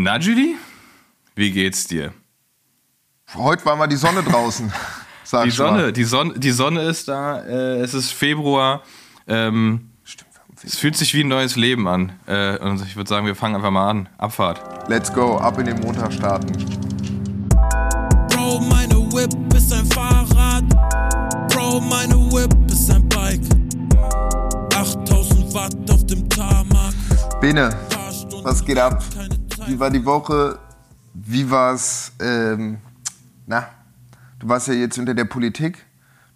Na, Judy? Wie geht's dir? Heute war mal die Sonne draußen. Sag die Sonne, die Sonne, die Sonne ist da. Äh, es ist Februar. Ähm, Stimmt, es fühlt sich wie ein neues Leben an. Äh, und ich würde sagen, wir fangen einfach mal an. Abfahrt. Let's go, ab in den Montag starten. Bro, meine Whip ist ein Fahrrad. Bro, meine Whip ist ein Bike. 8000 Watt auf dem Tarmac. Bene, was geht ab? Wie war die Woche? Wie war's? Ähm, na, du warst ja jetzt unter der Politik.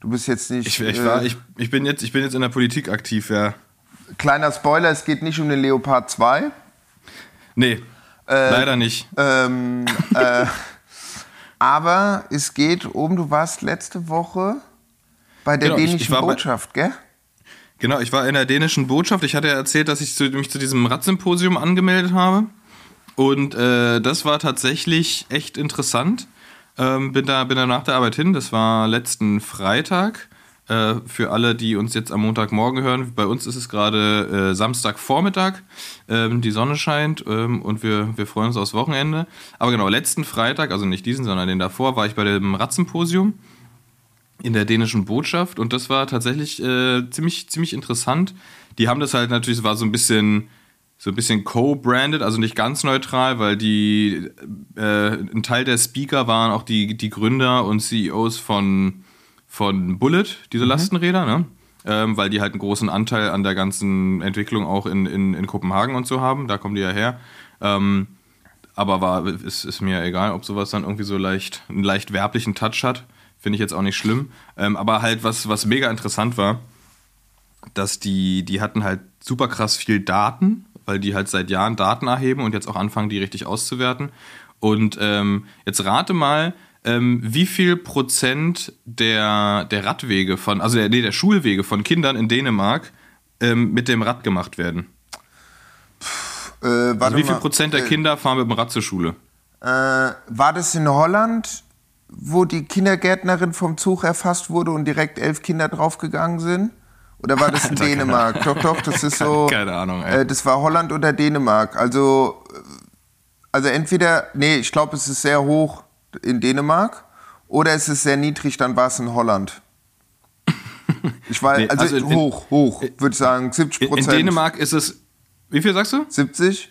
Du bist jetzt nicht. Ich, ich, war, äh, ich, ich, bin jetzt, ich bin jetzt in der Politik aktiv, ja. Kleiner Spoiler: Es geht nicht um den Leopard 2. Nee, äh, leider nicht. Ähm, äh, aber es geht um, du warst letzte Woche bei der genau, dänischen Botschaft, bei, gell? Genau, ich war in der dänischen Botschaft. Ich hatte ja erzählt, dass ich zu, mich zu diesem Radsymposium angemeldet habe. Und äh, das war tatsächlich echt interessant. Ähm, bin, da, bin da nach der Arbeit hin. Das war letzten Freitag. Äh, für alle, die uns jetzt am Montagmorgen hören. Bei uns ist es gerade äh, Samstagvormittag. Ähm, die Sonne scheint ähm, und wir, wir freuen uns aufs Wochenende. Aber genau, letzten Freitag, also nicht diesen, sondern den davor, war ich bei dem Radsymposium in der dänischen Botschaft. Und das war tatsächlich äh, ziemlich, ziemlich interessant. Die haben das halt natürlich, es war so ein bisschen so ein bisschen co-branded, also nicht ganz neutral, weil die äh, ein Teil der Speaker waren auch die, die Gründer und CEOs von, von Bullet, diese mhm. Lastenräder, ne? Ähm, weil die halt einen großen Anteil an der ganzen Entwicklung auch in, in, in Kopenhagen und so haben. Da kommen die ja her. Ähm, aber war, ist, ist mir egal, ob sowas dann irgendwie so leicht, einen leicht werblichen Touch hat. Finde ich jetzt auch nicht schlimm. Ähm, aber halt, was, was mega interessant war, dass die, die hatten halt super krass viel Daten weil die halt seit Jahren Daten erheben und jetzt auch anfangen, die richtig auszuwerten. Und ähm, jetzt rate mal, ähm, wie viel Prozent der, der Radwege von, also der, nee, der Schulwege von Kindern in Dänemark ähm, mit dem Rad gemacht werden. Äh, also wie viel mal, Prozent der äh, Kinder fahren mit dem Rad zur Schule? Äh, war das in Holland, wo die Kindergärtnerin vom Zug erfasst wurde und direkt elf Kinder draufgegangen sind? Oder war das in Alter, Dänemark? Doch, doch, das ist so. Keine Ahnung, ey. Äh, das war Holland oder Dänemark. Also, also entweder, nee, ich glaube, es ist sehr hoch in Dänemark oder es ist sehr niedrig, dann war es in Holland. Ich weiß, nee, also, also in, hoch, hoch, würde ich sagen, 70 Prozent. In Dänemark ist es, wie viel sagst du? 70?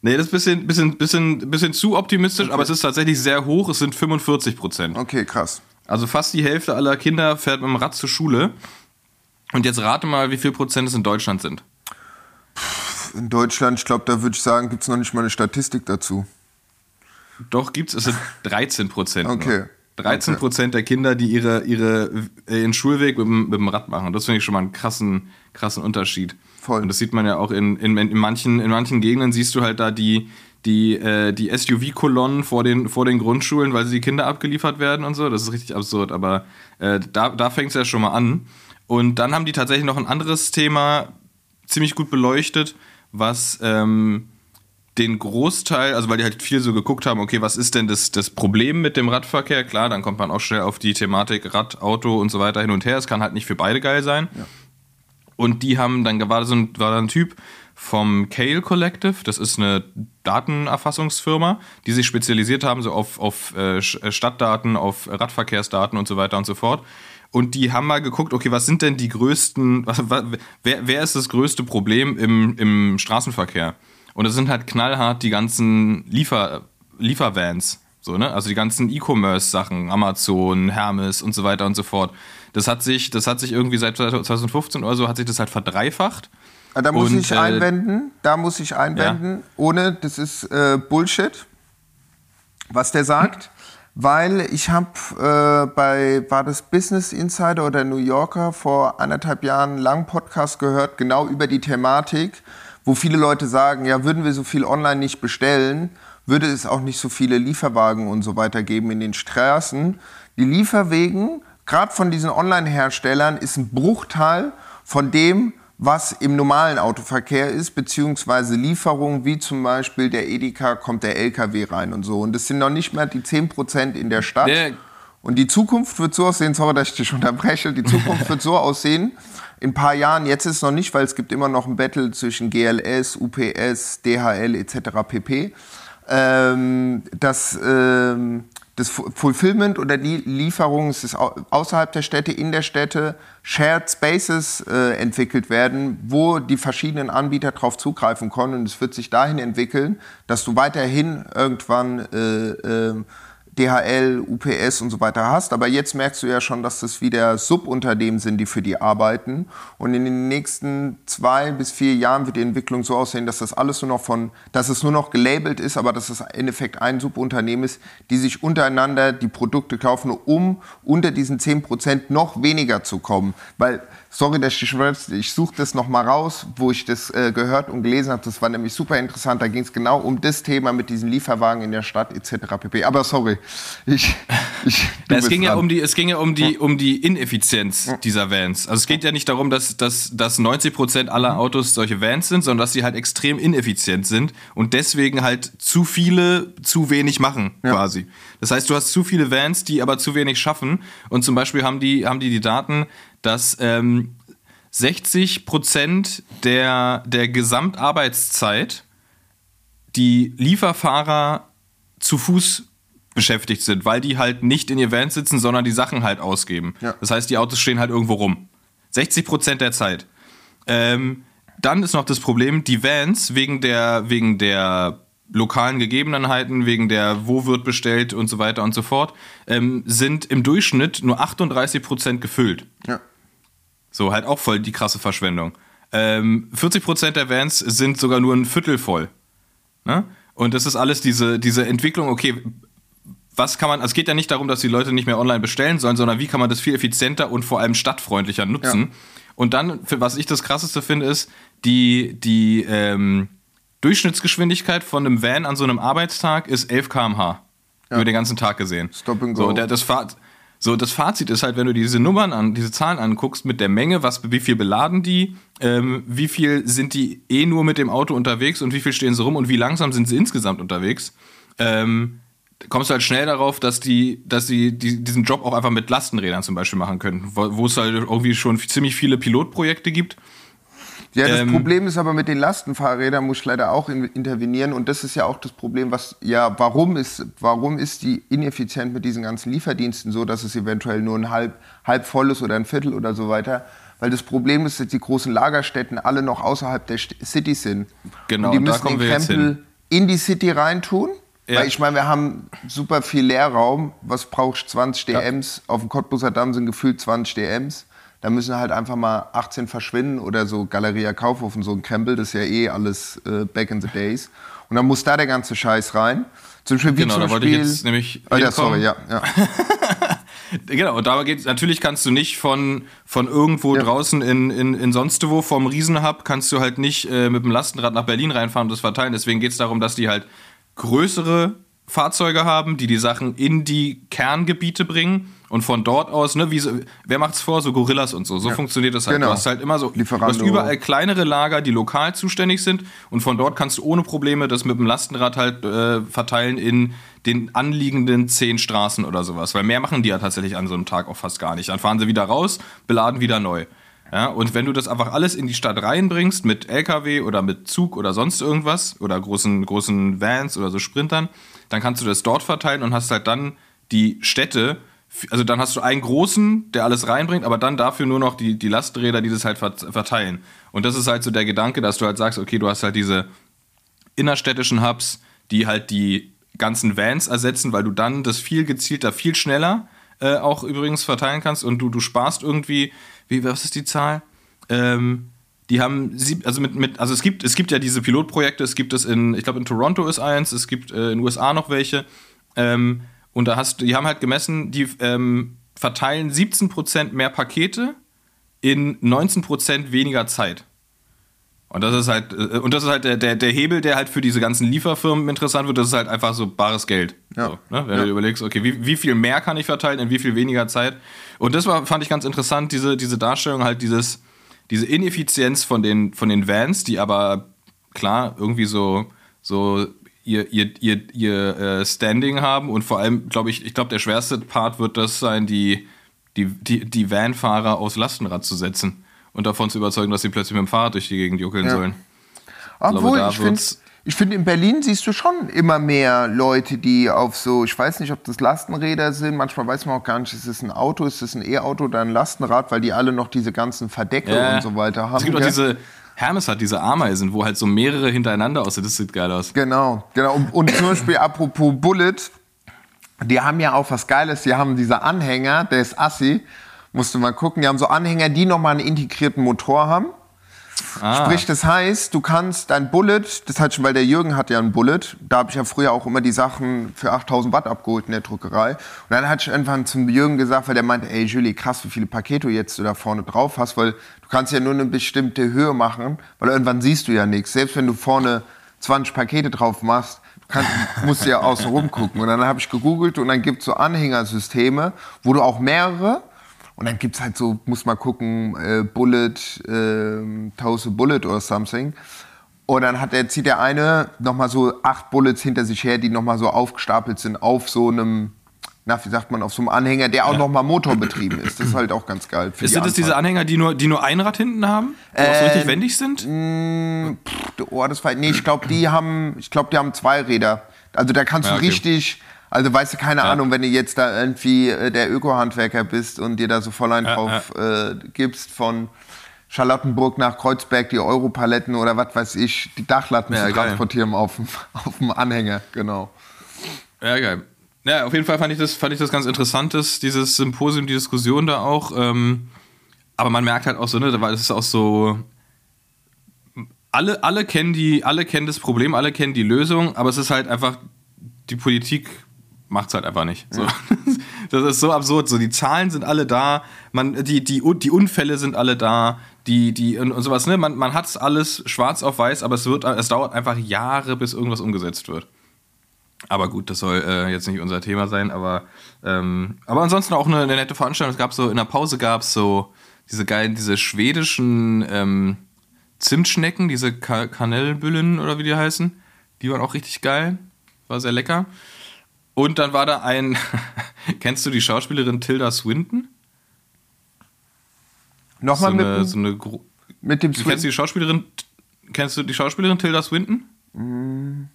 Nee, das ist ein bisschen, bisschen, bisschen, bisschen zu optimistisch, okay. aber es ist tatsächlich sehr hoch, es sind 45 Prozent. Okay, krass. Also fast die Hälfte aller Kinder fährt mit dem Rad zur Schule. Und jetzt rate mal, wie viel Prozent es in Deutschland sind. In Deutschland, ich glaube, da würde ich sagen, gibt es noch nicht mal eine Statistik dazu. Doch, gibt es. Es sind 13 Prozent. Okay. 13 Prozent okay. der Kinder, die ihre, ihre, äh, ihren Schulweg mit, mit dem Rad machen. Das finde ich schon mal einen krassen, krassen Unterschied. Voll. Und das sieht man ja auch in, in, in, manchen, in manchen Gegenden, siehst du halt da die, die, äh, die SUV-Kolonnen vor den, vor den Grundschulen, weil sie die Kinder abgeliefert werden und so. Das ist richtig absurd. Aber äh, da, da fängt es ja schon mal an. Und dann haben die tatsächlich noch ein anderes Thema ziemlich gut beleuchtet, was ähm, den Großteil, also weil die halt viel so geguckt haben, okay, was ist denn das, das Problem mit dem Radverkehr? Klar, dann kommt man auch schnell auf die Thematik Rad, Auto und so weiter hin und her. Es kann halt nicht für beide geil sein. Ja. Und die haben, dann war, so ein, war da ein Typ vom Kale Collective, das ist eine Datenerfassungsfirma, die sich spezialisiert haben so auf, auf äh, Stadtdaten, auf Radverkehrsdaten und so weiter und so fort. Und die haben mal geguckt, okay, was sind denn die größten, was, wer, wer ist das größte Problem im, im Straßenverkehr? Und es sind halt knallhart die ganzen Liefer, Liefervans. So, ne? Also die ganzen E-Commerce-Sachen, Amazon, Hermes und so weiter und so fort. Das hat sich, das hat sich irgendwie seit 2015 oder so hat sich das halt verdreifacht. Ah, da muss und, ich äh, einwenden, da muss ich einwenden, ja. ohne, das ist äh, Bullshit, was der sagt weil ich habe äh, bei, war das Business Insider oder New Yorker vor anderthalb Jahren einen langen Podcast gehört, genau über die Thematik, wo viele Leute sagen, ja, würden wir so viel online nicht bestellen, würde es auch nicht so viele Lieferwagen und so weiter geben in den Straßen. Die Lieferwegen, gerade von diesen Online-Herstellern, ist ein Bruchteil von dem, was im normalen Autoverkehr ist, beziehungsweise Lieferungen, wie zum Beispiel der Edeka, kommt der LKW rein und so. Und das sind noch nicht mehr die 10% in der Stadt. Der und die Zukunft wird so aussehen, sorry, dass ich dich unterbreche, die Zukunft wird so aussehen, in ein paar Jahren, jetzt ist es noch nicht, weil es gibt immer noch ein Battle zwischen GLS, UPS, DHL etc. pp. ähm, dass ähm, das Fulfillment oder die Lieferung ist außerhalb der Städte, in der Städte, Shared Spaces äh, entwickelt werden, wo die verschiedenen Anbieter darauf zugreifen können. Und es wird sich dahin entwickeln, dass du weiterhin irgendwann äh, äh, DHL, UPS und so weiter hast. Aber jetzt merkst du ja schon, dass das wieder Subunternehmen sind, die für die arbeiten. Und in den nächsten zwei bis vier Jahren wird die Entwicklung so aussehen, dass das alles nur noch von, dass es nur noch gelabelt ist, aber dass es im Endeffekt ein Subunternehmen ist, die sich untereinander die Produkte kaufen, um unter diesen 10% noch weniger zu kommen. Weil sorry, dass ich ich suche das nochmal raus, wo ich das äh, gehört und gelesen habe. Das war nämlich super interessant. Da ging es genau um das Thema mit diesen Lieferwagen in der Stadt etc. pp. Aber sorry, ich. ich ja, es, ging ja um die, es ging ja um die, um die Ineffizienz dieser Vans. Also es geht ja nicht darum, dass, dass, dass 90 Prozent aller Autos solche Vans sind, sondern dass sie halt extrem ineffizient sind und deswegen halt zu viele zu wenig machen ja. quasi. Das heißt, du hast zu viele Vans, die aber zu wenig schaffen. Und zum Beispiel haben die, haben die die Daten, dass ähm, 60 Prozent der, der Gesamtarbeitszeit die Lieferfahrer zu Fuß beschäftigt sind, weil die halt nicht in ihr Van sitzen, sondern die Sachen halt ausgeben. Ja. Das heißt, die Autos stehen halt irgendwo rum. 60 Prozent der Zeit. Ähm, dann ist noch das Problem, die Vans wegen der, wegen der lokalen Gegebenheiten, wegen der wo wird bestellt und so weiter und so fort, ähm, sind im Durchschnitt nur 38 Prozent gefüllt. Ja. So, halt auch voll die krasse Verschwendung. Ähm, 40 Prozent der Vans sind sogar nur ein Viertel voll. Ne? Und das ist alles diese, diese Entwicklung, okay, was kann man, also es geht ja nicht darum, dass die Leute nicht mehr online bestellen sollen, sondern wie kann man das viel effizienter und vor allem stadtfreundlicher nutzen. Ja. Und dann, was ich das krasseste finde, ist, die, die ähm, Durchschnittsgeschwindigkeit von einem Van an so einem Arbeitstag ist 11 km/h. Ja. Über den ganzen Tag gesehen. Stop and go. So, der, das, Fahrt, so, das Fazit ist halt, wenn du diese Nummern an, diese Zahlen anguckst mit der Menge, was, wie viel beladen die, ähm, wie viel sind die eh nur mit dem Auto unterwegs und wie viel stehen sie rum und wie langsam sind sie insgesamt unterwegs, ähm, kommst du halt schnell darauf, dass die, dass sie die, diesen Job auch einfach mit Lastenrädern zum Beispiel machen könnten, wo, wo es halt irgendwie schon ziemlich viele Pilotprojekte gibt ja, das ähm, Problem ist aber mit den Lastenfahrrädern muss ich leider auch in, intervenieren und das ist ja auch das Problem, was ja warum ist warum ist die ineffizient mit diesen ganzen Lieferdiensten so, dass es eventuell nur ein halb halb voll ist oder ein Viertel oder so weiter. Weil das Problem ist, dass die großen Lagerstätten alle noch außerhalb der City sind. Genau, und die müssen den Krempel in die City reintun. Ja. Weil ich meine, wir haben super viel Leerraum. Was brauchst 20 DMs? Ja. Auf dem Cottbuser Damm sind gefühlt 20 DMs. Da müssen halt einfach mal 18 verschwinden oder so Galeria Kaufhof und so ein Krempel, das ist ja eh alles äh, back in the days. Und dann muss da der ganze Scheiß rein. Zum Beispiel wie genau, zum da wollte ich jetzt nämlich. Oh, ja, sorry, ja. ja. genau, und da geht's, natürlich kannst du nicht von, von irgendwo ja. draußen in, in, in sonst wo vom Riesenhub, kannst du halt nicht äh, mit dem Lastenrad nach Berlin reinfahren und das verteilen. Deswegen geht es darum, dass die halt größere Fahrzeuge haben, die die Sachen in die Kerngebiete bringen und von dort aus, ne, wie so, wer macht's vor, so Gorillas und so. So ja. funktioniert das halt. Genau. Du hast halt immer so, Lieferando. du hast überall kleinere Lager, die lokal zuständig sind und von dort kannst du ohne Probleme das mit dem Lastenrad halt äh, verteilen in den anliegenden zehn Straßen oder sowas. Weil mehr machen die ja tatsächlich an so einem Tag auch fast gar nicht. Dann fahren sie wieder raus, beladen wieder neu. Ja, und wenn du das einfach alles in die Stadt reinbringst mit LKW oder mit Zug oder sonst irgendwas oder großen, großen Vans oder so Sprintern, dann kannst du das dort verteilen und hast halt dann die Städte also dann hast du einen großen, der alles reinbringt, aber dann dafür nur noch die, die Lasträder, die das halt verteilen. Und das ist halt so der Gedanke, dass du halt sagst, okay, du hast halt diese innerstädtischen Hubs, die halt die ganzen Vans ersetzen, weil du dann das viel gezielter, viel schneller äh, auch übrigens verteilen kannst und du, du sparst irgendwie, wie, was ist die Zahl? Ähm, die haben, also mit, mit, also es gibt, es gibt ja diese Pilotprojekte, es gibt es in, ich glaube in Toronto ist eins, es gibt äh, in den USA noch welche. Ähm, und da hast die haben halt gemessen, die ähm, verteilen 17% mehr Pakete in 19% weniger Zeit. Und das ist halt, äh, und das ist halt der, der, der Hebel, der halt für diese ganzen Lieferfirmen interessant wird, das ist halt einfach so bares Geld. Ja. So, ne? Wenn ja. du überlegst, okay, wie, wie viel mehr kann ich verteilen in wie viel weniger Zeit? Und das war, fand ich ganz interessant, diese, diese Darstellung, halt dieses, diese Ineffizienz von den, von den Vans, die aber klar irgendwie so, so ihr, ihr, ihr, ihr äh, Standing haben und vor allem, glaube ich, ich glaube, der schwerste Part wird das sein, die, die, die, die Vanfahrer aufs Lastenrad zu setzen und davon zu überzeugen, dass sie plötzlich mit dem Fahrrad durch die Gegend juckeln ja. sollen. Obwohl, ich, ich finde Ich finde, in Berlin siehst du schon immer mehr Leute, die auf so, ich weiß nicht, ob das Lastenräder sind, manchmal weiß man auch gar nicht, ist es ein Auto, ist es ein E-Auto oder ein Lastenrad, weil die alle noch diese ganzen Verdecke ja. und so weiter haben. Es gibt auch diese, Hermes hat diese Ameisen, wo halt so mehrere hintereinander aussehen. Das sieht geil aus. Genau, genau. Und, und zum Beispiel apropos Bullet, die haben ja auch was Geiles. Die haben diese Anhänger, der ist assi. Musst du mal gucken. Die haben so Anhänger, die nochmal einen integrierten Motor haben. Ah. Sprich, das heißt, du kannst dein Bullet, das hat schon, weil der Jürgen hat ja ein Bullet, da habe ich ja früher auch immer die Sachen für 8000 Watt abgeholt in der Druckerei. Und dann hatte ich irgendwann zum Jürgen gesagt, weil der meinte, ey Julie, krass, wie viele Pakete jetzt du da vorne drauf hast, weil du kannst ja nur eine bestimmte Höhe machen, weil irgendwann siehst du ja nichts. Selbst wenn du vorne 20 Pakete drauf machst, kann, musst du ja außen rum gucken. Und dann habe ich gegoogelt und dann gibt es so Anhängersysteme, wo du auch mehrere und dann gibt es halt so, muss man gucken, äh, Bullet, äh, Toast a Bullet oder something. Und dann hat der, zieht der eine nochmal so acht Bullets hinter sich her, die nochmal so aufgestapelt sind auf so einem, na, wie sagt man, auf so einem Anhänger, der auch ja. nochmal motorbetrieben ist. Das ist halt auch ganz geil. Ist die das diese Anhänger, die nur, die nur ein Rad hinten haben? Die äh, auch so richtig wendig sind? Mh, mm, pff, oh, das war, nee, ich glaube, die haben, ich glaube, die haben zwei Räder. Also da kannst ja, okay. du richtig, also weißt du, keine ja. Ahnung, wenn du jetzt da irgendwie äh, der Öko-Handwerker bist und dir da so voll einen ja, drauf. Äh, gibst von Charlottenburg nach Kreuzberg die Europaletten oder was weiß ich, die Dachlatten zu transportieren auf dem, auf dem Anhänger, genau. Ja, geil. Ja, auf jeden Fall fand ich das, fand ich das ganz interessant, dieses Symposium, die Diskussion da auch. Ähm, aber man merkt halt auch so, ne, weil es ist auch so. Alle, alle, kennen die, alle kennen das Problem, alle kennen die Lösung, aber es ist halt einfach, die Politik macht es halt einfach nicht. So. Das ist so absurd. So, die Zahlen sind alle da, man, die, die, die Unfälle sind alle da, die, die und, und sowas, ne? Man, man hat es alles schwarz auf weiß, aber es wird, es dauert einfach Jahre, bis irgendwas umgesetzt wird. Aber gut, das soll äh, jetzt nicht unser Thema sein, aber, ähm, aber ansonsten auch eine, eine, nette Veranstaltung. Es gab so, in der Pause gab es so diese geilen, diese schwedischen ähm, Zimtschnecken, diese Ka Kanellbüllen oder wie die heißen. Die waren auch richtig geil. War sehr lecker. Und dann war da ein, kennst du die Schauspielerin Tilda Swinton? Nochmal so mit, eine, so eine mit dem Swinton? Kennst du die Schauspielerin, kennst du die Schauspielerin Tilda Swinton? Mm.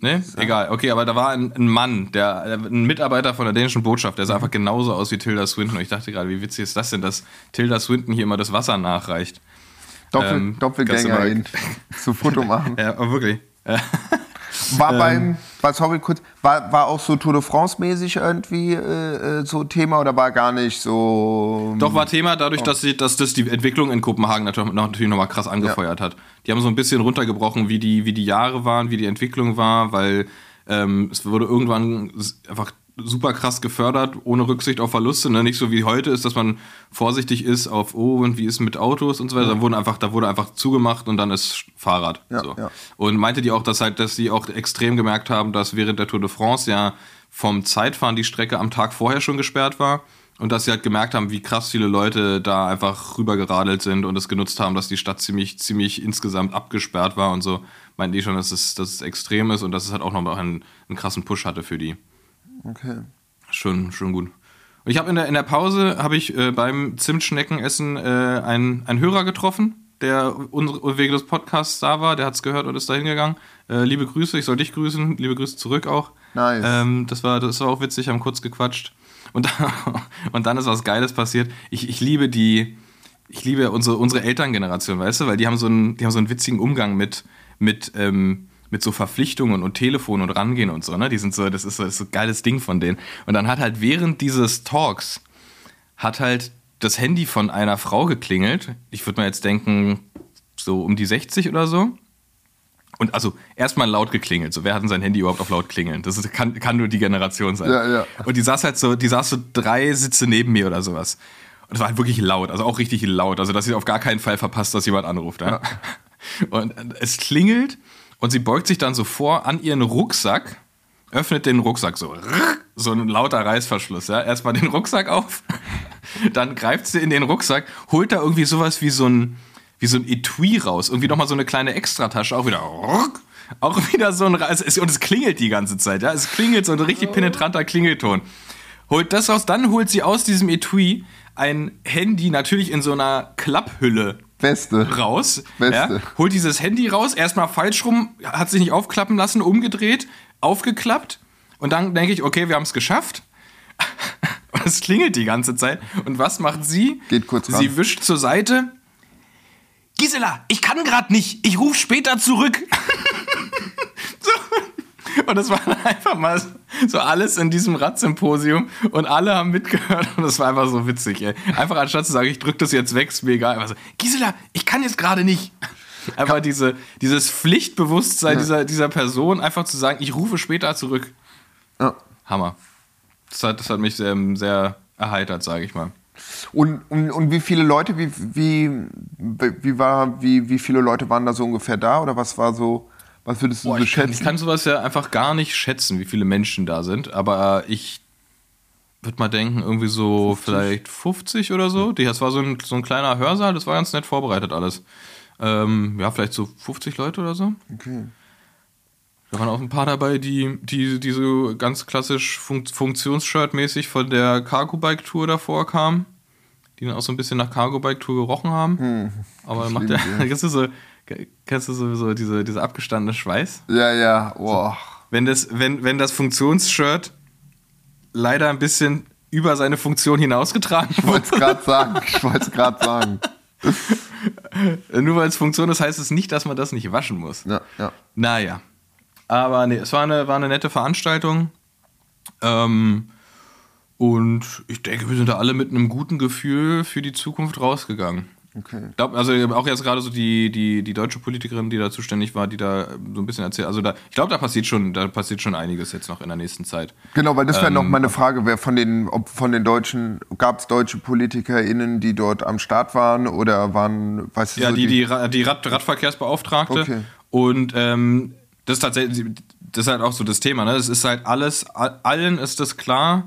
Ne? So. Egal, okay, aber da war ein, ein, Mann, der, ein Mitarbeiter von der dänischen Botschaft, der sah einfach genauso aus wie Tilda Swinton. Und ich dachte gerade, wie witzig ist das denn, dass Tilda Swinton hier immer das Wasser nachreicht. Doppel, ähm, Doppelgängerin zu Foto machen. ja, wirklich. War ähm, beim, war, sorry kurz, war, war auch so Tour de France-mäßig irgendwie äh, äh so Thema oder war gar nicht so. Doch, war Thema dadurch, oh. dass, sie, dass das die Entwicklung in Kopenhagen natürlich, natürlich nochmal krass angefeuert ja. hat. Die haben so ein bisschen runtergebrochen, wie die, wie die Jahre waren, wie die Entwicklung war, weil ähm, es wurde irgendwann einfach super krass gefördert, ohne Rücksicht auf Verluste. Ne? Nicht so wie heute ist, dass man vorsichtig ist auf, oh, und wie ist mit Autos und so weiter. Ja. Da, wurden einfach, da wurde einfach zugemacht und dann ist Fahrrad. Ja, so. ja. Und meinte die auch, dass halt, dass sie auch extrem gemerkt haben, dass während der Tour de France ja vom Zeitfahren die Strecke am Tag vorher schon gesperrt war. Und dass sie halt gemerkt haben, wie krass viele Leute da einfach rübergeradelt sind und es genutzt haben, dass die Stadt ziemlich, ziemlich insgesamt abgesperrt war und so. Meinten die schon, dass es, dass es extrem ist und dass es halt auch noch einen, einen krassen Push hatte für die. Okay. Schon, schon gut. Und ich habe in der, in der Pause habe ich äh, beim Zimtschneckenessen äh, einen, einen Hörer getroffen, der unsere, wegen des Podcasts da war. Der hat es gehört und ist da hingegangen. Äh, liebe Grüße, ich soll dich grüßen. Liebe Grüße zurück auch. Nice. Ähm, das, war, das war auch witzig, haben kurz gequatscht. Und, und dann ist was Geiles passiert. Ich, ich liebe die, ich liebe unsere, unsere Elterngeneration, weißt du, weil die haben so einen, die haben so einen witzigen Umgang mit, mit ähm, mit so Verpflichtungen und Telefon und rangehen und so, ne? Die sind so, das ist so, das ist so ein geiles Ding von denen. Und dann hat halt während dieses Talks hat halt das Handy von einer Frau geklingelt. Ich würde mal jetzt denken, so um die 60 oder so. Und also erstmal laut geklingelt. So, wer hat denn sein Handy überhaupt auf laut klingeln? Das ist, kann, kann nur die Generation sein. Ja, ja. Und die saß halt so, die saß so drei Sitze neben mir oder sowas. Und es war halt wirklich laut, also auch richtig laut. Also, dass sie auf gar keinen Fall verpasst, dass jemand anruft. Ja? Und es klingelt und sie beugt sich dann so vor an ihren Rucksack, öffnet den Rucksack so. So ein lauter Reißverschluss, ja. Erstmal den Rucksack auf, dann greift sie in den Rucksack, holt da irgendwie sowas wie so ein, wie so ein Etui raus. Irgendwie nochmal so eine kleine Extratasche, auch wieder. Auch wieder so ein. Und es klingelt die ganze Zeit, ja. Es klingelt so ein richtig penetranter Klingelton. Holt das raus, dann holt sie aus diesem Etui ein Handy natürlich in so einer Klapphülle Beste. raus, Beste. Ja, holt dieses Handy raus, erstmal falsch rum, hat sich nicht aufklappen lassen, umgedreht, aufgeklappt und dann denke ich, okay, wir haben es geschafft. Und es klingelt die ganze Zeit. Und was macht sie? Geht kurz ran. Sie wischt zur Seite. Gisela, ich kann gerade nicht. Ich rufe später zurück. Und das war einfach mal so alles in diesem Radsymposium und alle haben mitgehört und das war einfach so witzig, ey. Einfach anstatt zu sagen, ich drück das jetzt weg, ist mir egal. Einfach so, Gisela, ich kann jetzt gerade nicht. Einfach diese, dieses Pflichtbewusstsein dieser, dieser Person, einfach zu sagen, ich rufe später zurück. Ja. Hammer. Das hat, das hat mich sehr, sehr erheitert, sage ich mal. Und, und, und wie viele Leute, wie, wie, wie, war, wie, wie viele Leute waren da so ungefähr da? Oder was war so, was würdest du Boah, so ich, kann, schätzen? ich kann sowas ja einfach gar nicht schätzen, wie viele Menschen da sind. Aber ich würde mal denken, irgendwie so vielleicht 50 oder so. Das war so ein, so ein kleiner Hörsaal, das war ganz nett vorbereitet alles. Ähm, ja, vielleicht so 50 Leute oder so. okay. Da waren auch ein paar dabei, die, die, die so ganz klassisch Fun Funktionsshirt-mäßig von der Cargo-Bike-Tour davor kamen. Die dann auch so ein bisschen nach Cargo-Bike-Tour gerochen haben. Aber dann macht der, kennst du so, kennst du so, so diese, diese abgestandene Schweiß? Ja, ja, boah. Wenn das, wenn, wenn das Funktionsshirt leider ein bisschen über seine Funktion hinausgetragen Ich wollte es gerade sagen. Ich wollte es gerade sagen. wurde, nur weil es Funktion ist, heißt es nicht, dass man das nicht waschen muss. Ja, ja. Naja. Aber nee, es war eine, war eine nette Veranstaltung. Ähm, und ich denke, wir sind da alle mit einem guten Gefühl für die Zukunft rausgegangen. Okay. Ich glaub, also auch jetzt gerade so die, die, die deutsche Politikerin, die da zuständig war, die da so ein bisschen erzählt. Also da, ich glaube, da passiert schon, da passiert schon einiges jetzt noch in der nächsten Zeit. Genau, weil das wäre noch Ähm, meine Frage, wer von den, ob von den Deutschen, gab es deutsche PolitikerInnen, die dort am Start waren oder waren, weißt du, Ja, so die, die, die Rad, Radverkehrsbeauftragte. Okay. Und ähm, das ist tatsächlich, das ist halt auch so das Thema, ne? Es ist halt alles, all- allen ist das klar.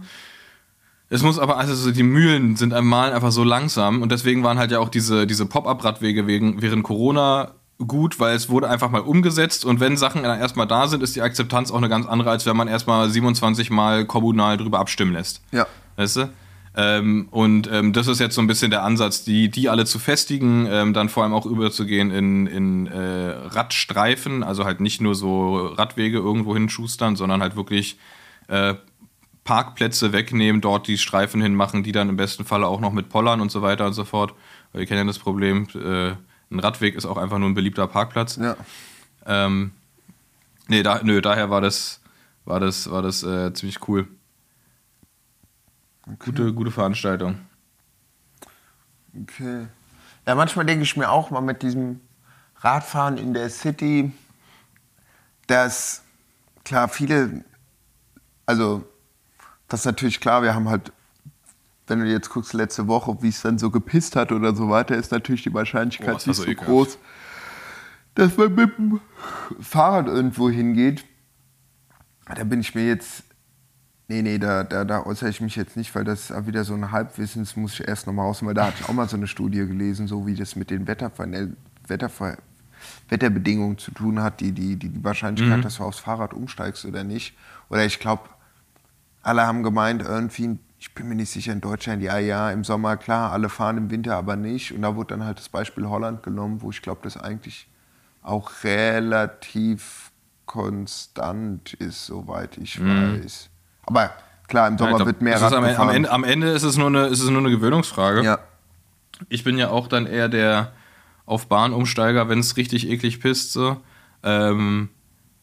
Es muss aber, also so die Mühlen sind am Malen einfach so langsam und deswegen waren halt ja auch diese, diese Pop-Up-Radwege wegen, während Corona gut, weil es wurde einfach mal umgesetzt und wenn Sachen erstmal da sind, ist die Akzeptanz auch eine ganz andere, als wenn man erstmal 27 Mal kommunal drüber abstimmen lässt. Ja. Weißt du? Ähm, und ähm, das ist jetzt so ein bisschen der Ansatz, die, die alle zu festigen, ähm, dann vor allem auch überzugehen in, in äh, Radstreifen, also halt nicht nur so Radwege irgendwo hinschustern, sondern halt wirklich äh, Parkplätze wegnehmen, dort die Streifen hinmachen, die dann im besten Falle auch noch mit Pollern und so weiter und so fort. Weil wir kennen ja das Problem, äh, ein Radweg ist auch einfach nur ein beliebter Parkplatz. Ja. Ähm, nee, da, nö, daher war das, war das, war das äh, ziemlich cool. Gute, gute Veranstaltung. Okay. Ja, manchmal denke ich mir auch mal mit diesem Radfahren in der City, dass klar viele, also das ist natürlich klar, wir haben halt, wenn du jetzt guckst, letzte Woche, wie es dann so gepisst hat oder so weiter, ist natürlich die Wahrscheinlichkeit war nicht so ekelhaft. groß, dass man mit dem Fahrrad irgendwo hingeht. Da bin ich mir jetzt Nee, nee, da, da, da äußere ich mich jetzt nicht, weil das ist wieder so ein Halbwissen, das muss ich erst nochmal raus, weil da hatte ich auch mal so eine Studie gelesen, so wie das mit den Wetterver Wetterver Wetterbedingungen zu tun hat, die, die, die, die Wahrscheinlichkeit, dass du aufs Fahrrad umsteigst oder nicht. Oder ich glaube, alle haben gemeint, irgendwie, ich bin mir nicht sicher, in Deutschland, ja, ja, im Sommer, klar, alle fahren im Winter aber nicht. Und da wurde dann halt das Beispiel Holland genommen, wo ich glaube, das eigentlich auch relativ konstant ist, soweit ich weiß. Aber klar, im Ja, Sommer ich glaub, wird mehr Rad am, am, gefahren. Ende, am Ende ist es nur eine, ist es nur eine Gewöhnungsfrage. Ja, Ich bin ja auch dann eher der auf Bahnumsteiger, wenn es richtig eklig pisst. So. Ähm,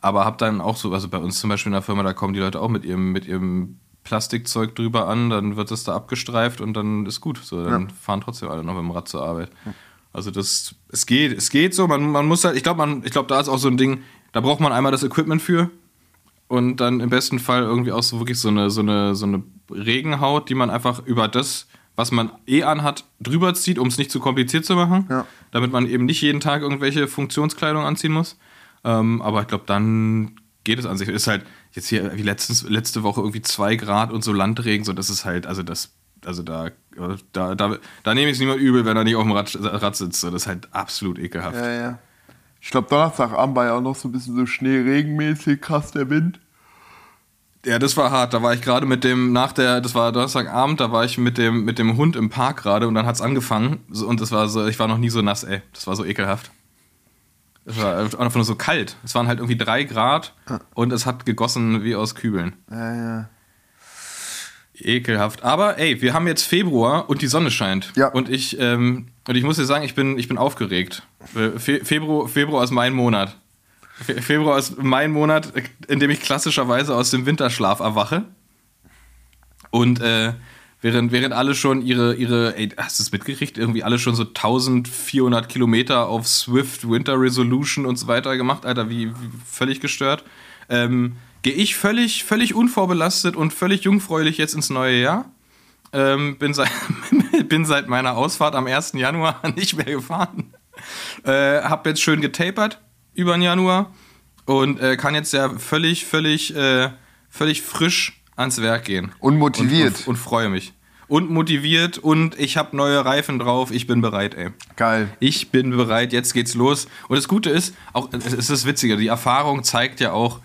aber hab dann auch so, also bei uns zum Beispiel in der Firma, da kommen die Leute auch mit ihrem, mit ihrem Plastikzeug drüber an, dann wird es da abgestreift und dann ist gut. So, dann fahren trotzdem alle noch mit dem Rad zur Arbeit. Also das, es geht, es geht so. Man, man muss halt, ich glaube, man, ich glaube, da ist auch so ein Ding, da braucht man einmal das Equipment für und dann im besten Fall irgendwie auch so wirklich so eine, so eine, so eine Regenhaut, die man einfach über das, was man eh anhat, drüber zieht, um es nicht zu kompliziert zu machen. Ja. Damit man eben nicht jeden Tag irgendwelche Funktionskleidung anziehen muss. Ähm, aber ich glaube, dann geht es an sich. Ist halt jetzt hier wie letztens, letzte Woche irgendwie zwei Grad und so Landregen, so das ist halt, also das, also da, da, da, da nehme ich es niemand übel, wenn er nicht auf dem Rad, Rad sitzt. So, das ist halt absolut ekelhaft. ja, ja. Ich glaube, Donnerstagabend war ja auch noch so ein bisschen so schneeregenmäßig, krass der Wind. Ja, das war hart. Da war ich gerade mit dem, nach der, das war Donnerstagabend, da war ich mit dem, mit dem Hund im Park gerade und dann hat's angefangen. So, und das war so, ich war noch nie so nass, ey. Das war so ekelhaft. Es war einfach nur so kalt. Es waren halt irgendwie drei Grad und es hat gegossen wie aus Kübeln. Ja, ja. Ekelhaft. Aber ey, wir haben jetzt Februar und die Sonne scheint. Ja. Und ich, ähm, und ich muss dir sagen, ich bin, ich bin aufgeregt. Äh, Fe Februar, Februar ist mein Monat. Fe Februar ist mein Monat, in dem ich klassischerweise aus dem Winterschlaf erwache. Und äh, während, während alle schon ihre, ihre, ey, hast du es mitgekriegt? Irgendwie alle schon so 1400 Kilometer auf Swift Winter Resolution und so weiter gemacht, Alter, wie, wie völlig gestört. Ähm, Gehe ich völlig, völlig unvorbelastet und völlig jungfräulich jetzt ins neue Jahr. Ähm, bin, seit, bin seit meiner Ausfahrt am 1. Januar nicht mehr gefahren. Äh, hab jetzt schön getapert über den Januar und äh, kann jetzt ja völlig, völlig, äh, völlig frisch ans Werk gehen. Und motiviert. Und, und, und freue mich. Und motiviert und ich habe neue Reifen drauf. Ich bin bereit, ey. Geil. Ich bin bereit, jetzt geht's los. Und das Gute ist, auch es ist das Witzige, die Erfahrung zeigt ja auch,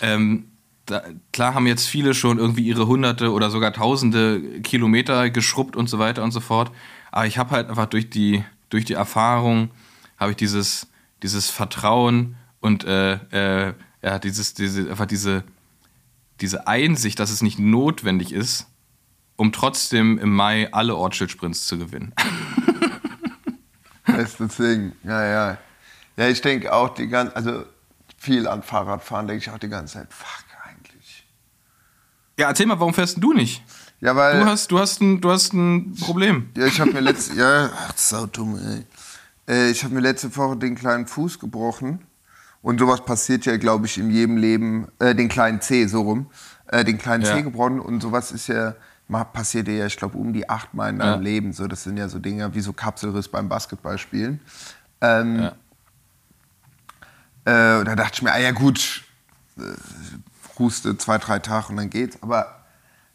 ähm, da, klar haben jetzt viele schon irgendwie ihre hunderte oder sogar tausende Kilometer geschrubbt und so weiter und so fort. Aber ich habe halt einfach durch die, durch die Erfahrung, habe ich dieses, dieses Vertrauen und äh, äh, ja, dieses, diese, einfach diese, diese Einsicht, dass es nicht notwendig ist, um trotzdem im Mai alle Ortsschild-Sprints zu gewinnen. Bestes Ding. Ja, ja. Ja, ich denke auch die ganze, also viel an Fahrradfahren denke ich auch die ganze Zeit, fuck eigentlich. Ja, erzähl mal, warum fährst du nicht? Ja, weil. Du hast, du hast, ein, du hast ein Problem. Ja, ich habe mir letzte. ja, ach, sau dumm, ey. Äh, ich habe mir letzte Woche den kleinen Fuß gebrochen. Und sowas passiert ja, glaube ich, in jedem Leben. Äh, den kleinen C, so rum. Äh, den kleinen Ja. C gebrochen. Und sowas ist ja. Passiert ja, ich glaube, um die achtmal in deinem Ja. Leben. So, das sind ja so Dinge wie so Kapselriss beim Basketballspielen. Ähm, Ja. Äh, da dachte ich mir, ah ja gut, äh, ruste zwei, drei Tage und dann geht's. Aber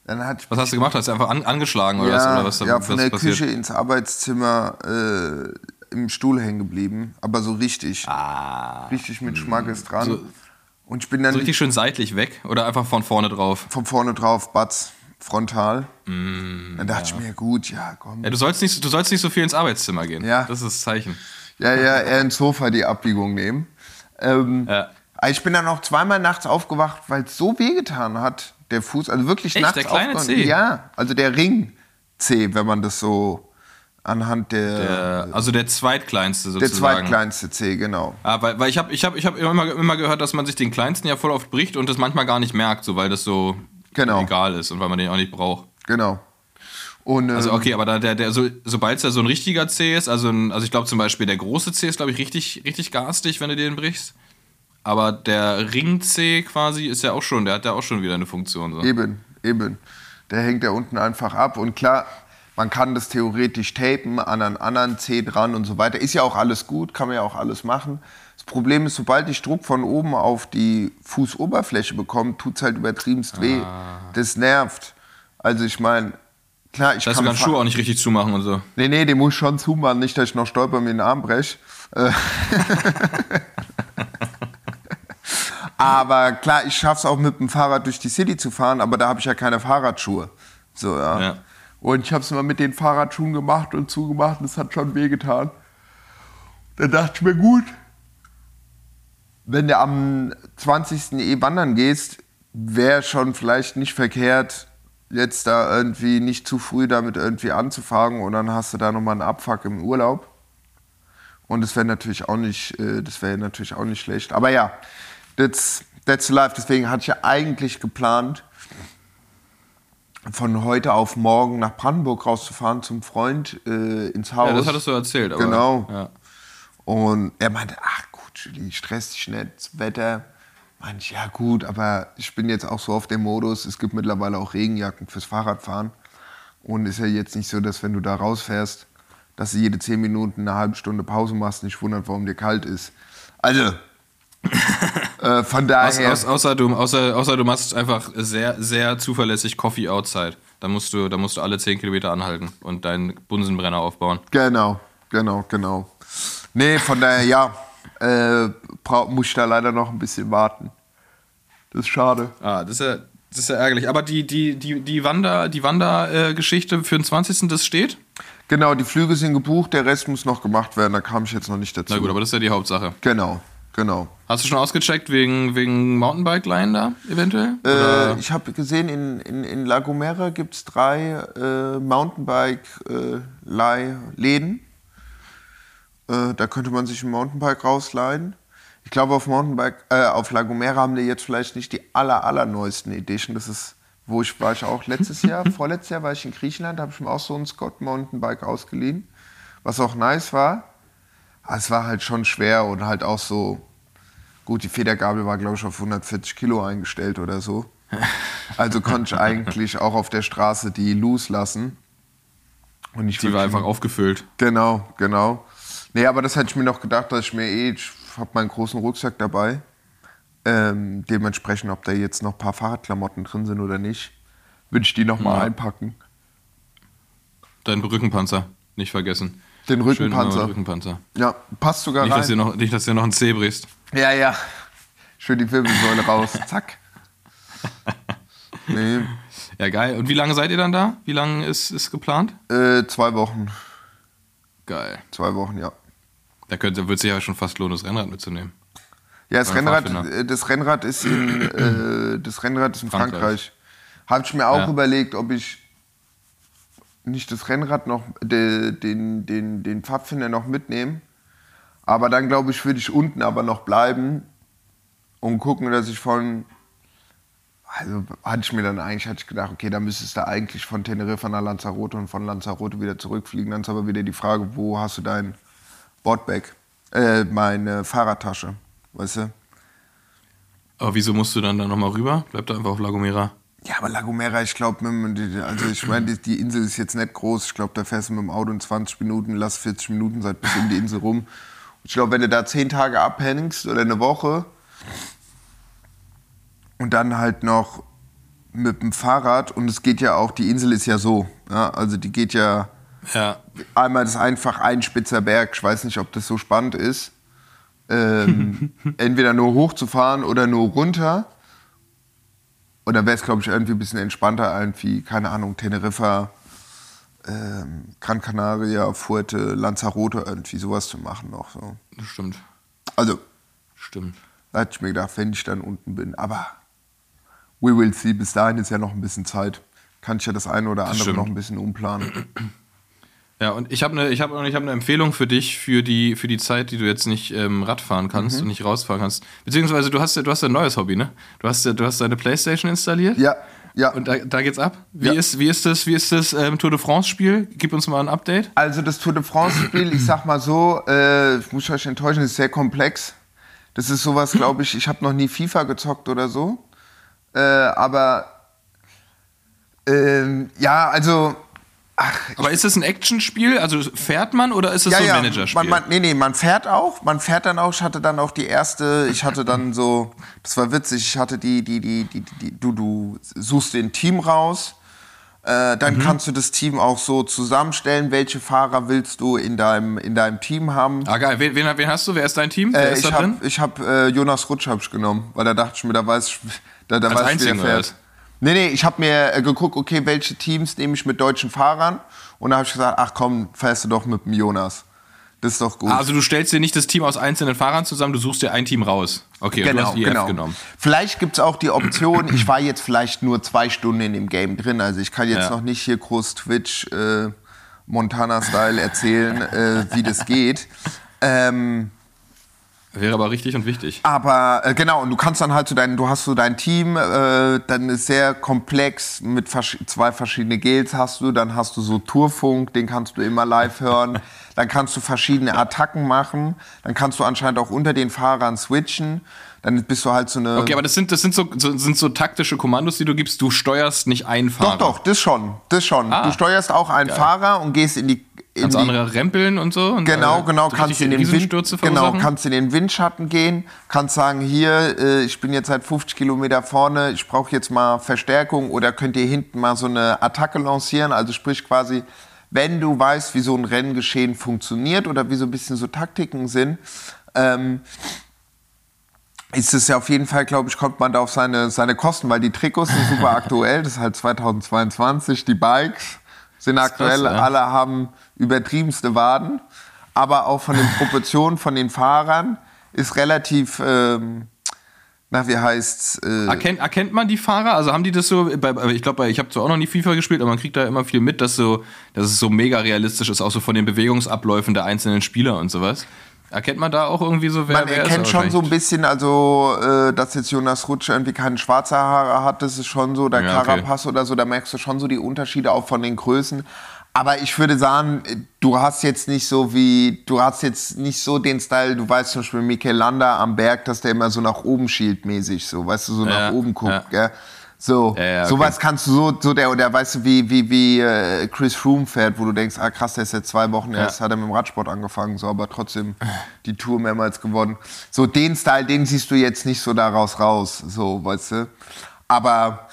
dann hat Was hast du gemacht? Hast du einfach an, angeschlagen oder was? ja, Oder was, ja, was von der passiert? Küche ins Arbeitszimmer äh, im Stuhl hängen geblieben, aber so richtig, Ah. richtig mit Schmackes dran. So- und ich bin dann So richtig schön seitlich weg oder einfach von vorne drauf? von vorne drauf, Batz, frontal. Mm, dann dachte ich mir, gut, ja, komm. Ja, du sollst nicht, du sollst nicht so viel ins Arbeitszimmer gehen. Ja. Das ist das Zeichen. Ja, ja, eher ins Sofa die Abbiegung nehmen. Ähm, Ja. Ich bin dann auch zweimal nachts aufgewacht, weil es so wehgetan hat, der Fuß. Also wirklich Echt? nachts Der kleine aufgewacht. Zeh? Ja, also der Ring C, wenn man das so anhand der, Der, also der zweitkleinste der sozusagen. zweitkleinste C, genau. Ah, weil, weil ich habe ich hab, ich hab immer, immer gehört, dass man sich den kleinsten ja voll oft bricht und das manchmal gar nicht merkt, so weil das so Genau. egal ist und weil man den auch nicht braucht. Genau. Und, ähm, Also okay, aber da, der, der, so, sobald es ja so ein richtiger C ist, also, ein, also ich glaube zum Beispiel der große C ist, glaube ich, richtig, richtig garstig, wenn du den brichst. Aber der Ring C quasi ist ja auch schon, der hat ja auch schon wieder eine Funktion. So. Eben, eben. Der hängt ja unten einfach ab. Und klar, man kann das theoretisch tapen an einen anderen C dran und so weiter. Ist ja auch alles gut, kann man ja auch alles machen. Das Problem ist, sobald ich Druck von oben auf die Fußoberfläche bekomme, tut es halt übertriebenst weh. Das nervt. Also ich meine, klar, ich Da heißt, du kann... kannst fa- Schuhe auch nicht richtig zumachen und so. Nee, nee, den muss ich schon zumachen, nicht, dass ich noch stolper mir den Arm brech. Äh. aber klar, ich schaff's auch mit dem Fahrrad durch die City zu fahren, aber da habe ich ja keine Fahrradschuhe. So, ja. Ja. Und ich habe es mal mit den Fahrradschuhen gemacht und zugemacht und es hat schon wehgetan. Da dachte ich mir, gut, wenn du am 20. eh wandern gehst, wäre schon vielleicht nicht verkehrt, jetzt da irgendwie nicht zu früh damit irgendwie anzufangen und dann hast du da nochmal einen Abfuck im Urlaub. Und das wäre natürlich auch nicht, äh, das wäre natürlich auch nicht schlecht. Aber ja, that's, that's life. Deswegen hatte ich ja eigentlich geplant, von heute auf morgen nach Brandenburg rauszufahren zum Freund äh, ins Haus. Ja, das hattest du erzählt. Aber, Genau. Ja. Und er meinte, ach gut, Julie, stress dich nicht, das Wetter. Meinte ich, ja gut, aber ich bin jetzt auch so auf dem Modus, es gibt mittlerweile auch Regenjacken fürs Fahrradfahren. Und ist ja jetzt nicht so, dass wenn du da rausfährst, dass du jede zehn Minuten eine halbe Stunde Pause machst, nicht wundert, warum dir kalt ist. Also, äh, von Aus, daher, aus, außer, du, außer, außer du machst einfach sehr, sehr zuverlässig Coffee outside. Da musst du, da musst du alle 10 Kilometer anhalten und deinen Bunsenbrenner aufbauen. genau, genau, genau. Nee, von daher, ja, äh, muss ich da leider noch ein bisschen warten. Das ist schade. Ah, das ist ja, das Das ist ja ärgerlich. Aber die, die, die, die Wander, die Wandergeschichte für den 20. das steht? Genau, die Flüge sind gebucht, der Rest muss noch gemacht werden, da kam ich jetzt noch nicht dazu. Na gut, aber das ist ja die Hauptsache. Genau, genau. Hast du schon ausgecheckt wegen, wegen Mountainbike-Line da eventuell? Äh, ich habe gesehen, in, in, in La Gomera gibt es drei äh, Mountainbike-Leihläden. Äh, da könnte man sich ein Mountainbike rausleihen. Ich glaube, auf Mountainbike, äh, auf La Gomera haben die jetzt vielleicht nicht die aller, allerneuesten Edition. Das ist wo ich war ich auch letztes Jahr, vorletztes Jahr war ich in Griechenland, habe ich mir auch so ein Scott Mountainbike ausgeliehen, was auch nice war. Aber es war halt schon schwer und halt auch so, gut, die Federgabel war glaube ich auf 140 Kilo eingestellt oder so. Also konnte ich eigentlich auch auf der Straße die loose lassen. Und ich die war einfach aufgefüllt. Genau, genau. Nee, aber das hätte ich mir noch gedacht, dass ich mir eh, ich habe meinen großen Rucksack dabei. Ähm, dementsprechend, ob da jetzt noch ein paar Fahrradklamotten drin sind oder nicht, würde ich die nochmal ja. einpacken. Dein Rückenpanzer, nicht vergessen. Den Rückenpanzer. Rückenpanzer. Ja, passt sogar nicht, rein. Dass ihr noch, nicht, dass ihr noch ein C brichst. Ja, ja. Schön die Wirbelsäule raus. Zack. Nee. Ja, geil. Und wie lange seid ihr dann da? Wie lange ist, ist geplant? Äh, zwei Wochen. Geil. Zwei Wochen, ja. Da, könnt, da wird sich ja schon fast lohnen, das Rennrad mitzunehmen. Ja, das Rennrad, äh, das Rennrad ist in, äh, das Rennrad ist in Frankreich. Frankreich. Habe ich mir auch ja. überlegt, ob ich nicht das Rennrad noch, de, den, den, den Pfadfinder noch mitnehme. Aber dann glaube ich, würde ich unten aber noch bleiben und gucken, dass ich von. Also hatte ich mir dann eigentlich hatte ich gedacht, okay, da müsstest du eigentlich von Teneriffa nach Lanzarote und von Lanzarote wieder zurückfliegen. Dann ist aber wieder die Frage, wo hast du dein Boardbag, äh, meine Fahrradtasche weißt du? Aber wieso musst du dann da nochmal rüber? Bleib da einfach auf La Gomera. Ja, aber La Gomera, ich glaube, also ich meine, die Insel ist jetzt nicht groß. Ich glaube, da fährst du mit dem Auto in 20 Minuten, lass 40 Minuten, seid bis um die Insel rum. Ich glaube, wenn du da 10 Tage abhängst oder eine Woche und dann halt noch mit dem Fahrrad und es geht ja auch, die Insel ist ja so, ja, also die geht ja, ja. einmal das einfach ein spitzer Berg. Ich weiß nicht, ob das so spannend ist ähm, entweder nur hochzufahren oder nur runter. Und dann wäre es, glaube ich, irgendwie ein bisschen entspannter, irgendwie, keine Ahnung, Teneriffa, ähm, Gran Canaria, Fuerte, Lanzarote, irgendwie sowas zu machen noch. So. Das stimmt. Also, stimmt. Da hätte ich mir gedacht, wenn ich dann unten bin. Aber we will see. Bis dahin ist ja noch ein bisschen Zeit. Kann ich ja das eine oder andere noch ein bisschen umplanen. Ja, und ich habe eine hab, hab ne Empfehlung für dich für die, für die Zeit, die du jetzt nicht ähm, Radfahren kannst mhm. und nicht rausfahren kannst. Beziehungsweise du hast, du hast ein neues Hobby, ne? Du hast, du hast deine Playstation installiert. Ja, ja. Und da, da geht's ab. Wie, ja. ist, wie ist das, wie ist das ähm, Tour de France-Spiel? Gib uns mal ein Update. Also das Tour de France-Spiel, ich sag mal so, äh, ich muss euch enttäuschen, ist sehr komplex. Das ist sowas, glaube ich, ich habe noch nie FIFA gezockt oder so. Äh, aber ähm, ja, also Ach, aber ist das ein Actionspiel? Also fährt man oder ist es ja, so ein ja, Managerspiel? Man, man, nee, nee, man fährt auch. Man fährt dann auch. Ich hatte dann auch die erste, ich hatte dann so, das war witzig, ich hatte die, die, die, die, die du, du suchst den Team raus. Äh, dann mhm. kannst du das Team auch so zusammenstellen. Welche Fahrer willst du in deinem, in deinem Team haben? Ah, geil. Wen, wen, wen hast du? Wer ist dein Team? Wer äh, ist ich habe hab, äh, Jonas Rutsch hab ich genommen, weil da dachte ich mir, da weiß ich, da, da weiß ich, wer fährt. Nee, nee, ich habe mir äh, geguckt, okay, welche Teams nehme ich mit deutschen Fahrern. Und da habe ich gesagt, ach komm, fährst du doch mit dem Jonas. Das ist doch gut. Also du stellst dir nicht das Team aus einzelnen Fahrern zusammen, du suchst dir ein Team raus. Okay, genau, du hast IF genau. genommen. Vielleicht gibt es auch die Option, ich war jetzt vielleicht nur zwei Stunden in dem Game drin, also ich kann jetzt ja. noch nicht hier groß Twitch äh, Montana-Style erzählen, äh, wie das geht. Ähm, Wäre aber richtig und wichtig. Aber äh, genau, und du kannst dann halt so dein, du hast so dein Team, äh, dann ist sehr komplex, mit vers zwei verschiedene Gels hast du, dann hast du so Tourfunk, den kannst du immer live hören. dann kannst du verschiedene Attacken machen, dann kannst du anscheinend auch unter den Fahrern switchen. Dann bist du halt so eine. Okay, aber das sind, das sind, so, so, sind so taktische Kommandos, die du gibst. Du steuerst nicht einen Fahrer. Doch, doch, das schon. Das schon. Ah, du steuerst auch einen geil. Fahrer und gehst in die Kannst andere rempeln und so? Und genau, genau, kannst in den Wind, genau, kannst in den Windschatten gehen, kannst sagen, hier, äh, ich bin jetzt seit 50 Kilometer vorne, ich brauche jetzt mal Verstärkung oder könnt ihr hinten mal so eine Attacke lancieren, also sprich quasi, wenn du weißt, wie so ein Renngeschehen funktioniert oder wie so ein bisschen so Taktiken sind, ähm, ist es ja auf jeden Fall, glaube ich, kommt man da auf seine, seine Kosten, weil die Trikots sind super aktuell, das ist halt 2022, die Bikes sind aktuell, krass, ja. alle haben übertriebenste Waden, aber auch von den Proportionen von den Fahrern ist relativ, ähm, na, wie heißt's? Äh erkennt, erkennt man die Fahrer? Also haben die das so, bei, ich glaube, ich habe zwar auch noch nie FIFA gespielt, aber man kriegt da immer viel mit, dass, so, dass es so mega realistisch ist, auch so von den Bewegungsabläufen der einzelnen Spieler und sowas. Erkennt man da auch irgendwie so, wer Man wer erkennt schon so ein bisschen, also, äh, dass jetzt Jonas Rutsch irgendwie keine schwarze Haare hat, das ist schon so, der ja, Carapaz oder so, da merkst du schon so die Unterschiede auch von den Größen. Aber ich würde sagen, du hast jetzt nicht so wie, du hast jetzt nicht so den Style, du weißt zum Beispiel Mikel Landa am Berg, dass der immer so nach oben schielt mäßig, so, weißt du, so ja, nach oben guckt, ja. gell? So, ja, okay. sowas kannst du so, so der, der weißt du, wie, wie, wie äh, Chris Froome fährt, wo du denkst, ah krass, der ist jetzt zwei Wochen erst, hat er mit dem Radsport angefangen, so, aber trotzdem die Tour mehrmals gewonnen. So, den Style, den siehst du jetzt nicht so daraus raus, so, weißt du. Aber,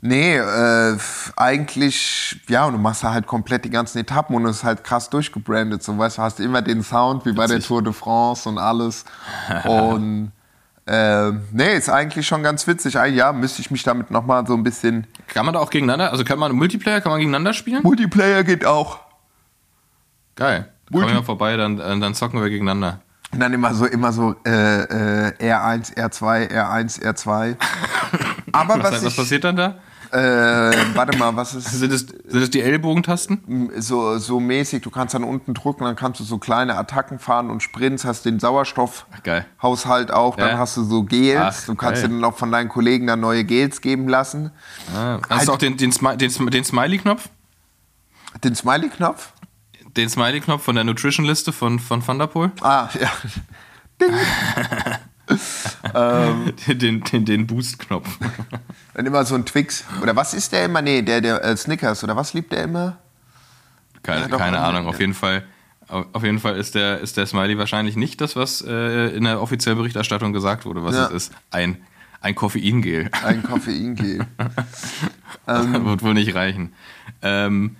nee, äh, eigentlich, ja, und du machst halt komplett die ganzen Etappen und es ist halt krass durchgebrandet, so, weißt du, hast immer den Sound wie bei der Tour de France und alles. und äh, nee, ist eigentlich schon ganz witzig. Ein Jahr müsste ich mich damit nochmal so ein bisschen. Kann man da auch gegeneinander, also kann man Multiplayer, kann man gegeneinander spielen? Multiplayer geht auch. Geil. Multi Kommen wir vorbei, dann, äh, dann zocken wir gegeneinander. Und dann immer so, immer so äh, äh, R1, R2, R1, R2. Aber was, was, heißt, was passiert dann da? Äh, warte mal, was ist. Sind es, sind es die Ellbogentasten? So, so mäßig. Du kannst dann unten drücken, dann kannst du so kleine Attacken fahren und Sprints, hast den Sauerstoffhaushalt auch, dann ja. hast du so Gels. Ach, du kannst geil. dir dann auch von deinen Kollegen dann neue Gels geben lassen. Ah, hast halt, du auch den, den, den, den Smiley-Knopf? Den Smiley-Knopf? Den Smiley-Knopf von der Nutrition-Liste von, von Thunderpol? Ah, ja. Ding. ähm, den, den, den Boost-Knopf. Dann immer so ein Twix. Oder was ist der immer? Nee, der, der äh, Snickers. Oder was liebt der immer? Keine, ja, keine Ahnung. Auf jeden Fall. Auf jeden Fall ist der, ist der Smiley wahrscheinlich nicht das, was äh, in der offiziellen Berichterstattung gesagt wurde, was ja. es ist. Ein, ein Koffeingel. Ein Koffeingel. ähm, wird wohl nicht reichen. Ähm,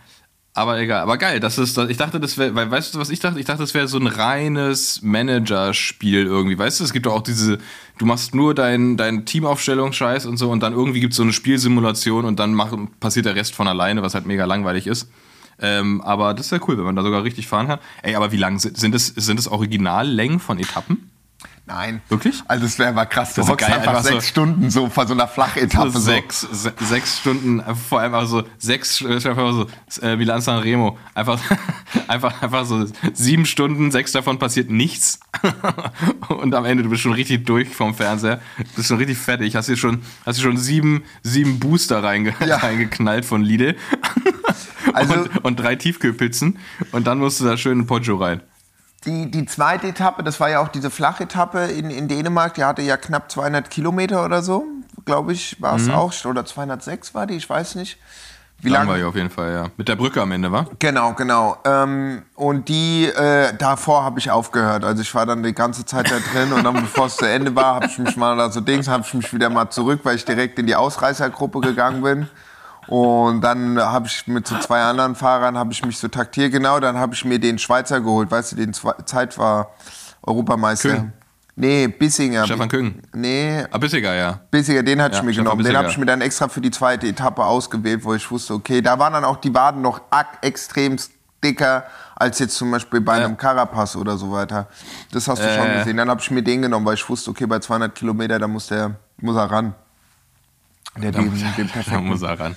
aber egal, aber geil, das ist, ich dachte, das wäre, weil weißt du, was ich dachte? Ich dachte, das wäre so ein reines Managerspiel irgendwie. Weißt du, es gibt doch auch diese, du machst nur dein, dein Teamaufstellungsscheiß und so und dann irgendwie gibt es so eine Spielsimulation und dann mach, passiert der Rest von alleine, was halt mega langweilig ist. Ähm, aber das wäre cool, wenn man da sogar richtig fahren kann. Ey, aber wie lang sind, es, sind es Originallängen von Etappen? Nein. Wirklich? Also es wäre mal krass. Du das hockst geil, einfach sechs so Stunden so vor so einer Flachetappe. So sechs, so. sechs Stunden, vor allem also sechs, einfach so äh, Milan San Remo. Einfach, einfach, einfach so sieben Stunden, sechs davon passiert nichts. Und am Ende, du bist schon richtig durch vom Fernseher. Du bist schon richtig fertig. Hast hier schon, hast hier schon sieben, sieben Booster reinge ja. reingeknallt von Lidl. Also, und, und drei Tiefkühlpizzen. Und dann musst du da schön ein Poggio rein. Die, die zweite Etappe, das war ja auch diese Flachetappe in, in Dänemark, die hatte ja knapp 200 Kilometer oder so, glaube ich, war es mhm. auch. Oder 206 war die, ich weiß nicht. Wie lange war ich auf jeden Fall, ja. Mit der Brücke am Ende, war? Genau, genau. Ähm, und die, äh, davor habe ich aufgehört. Also ich war dann die ganze Zeit da drin und dann, bevor es zu Ende war, habe ich mich mal da so Dings, habe ich mich wieder mal zurück, weil ich direkt in die Ausreißergruppe gegangen bin. Und dann habe ich mit so zwei anderen Fahrern habe ich mich so taktiert genau. Dann habe ich mir den Schweizer geholt, weißt du, den Zeit war Europameister. Küng. Nee, Bissinger. Stefan Küng. Nee. Ah, Bissiger, ja. Bissiger, den hatte ja, ich mir Stefan genommen. Bissiger. Den habe ich mir dann extra für die zweite Etappe ausgewählt, wo ich wusste, okay, da waren dann auch die Waden noch extrem dicker als jetzt zum Beispiel bei einem Carapaz oder so weiter. Das hast du äh. schon gesehen. Dann habe ich mir den genommen, weil ich wusste, okay, bei 200 Kilometer, da muss der muss er ran. Der da, den, den perfekten. Da muss er ran.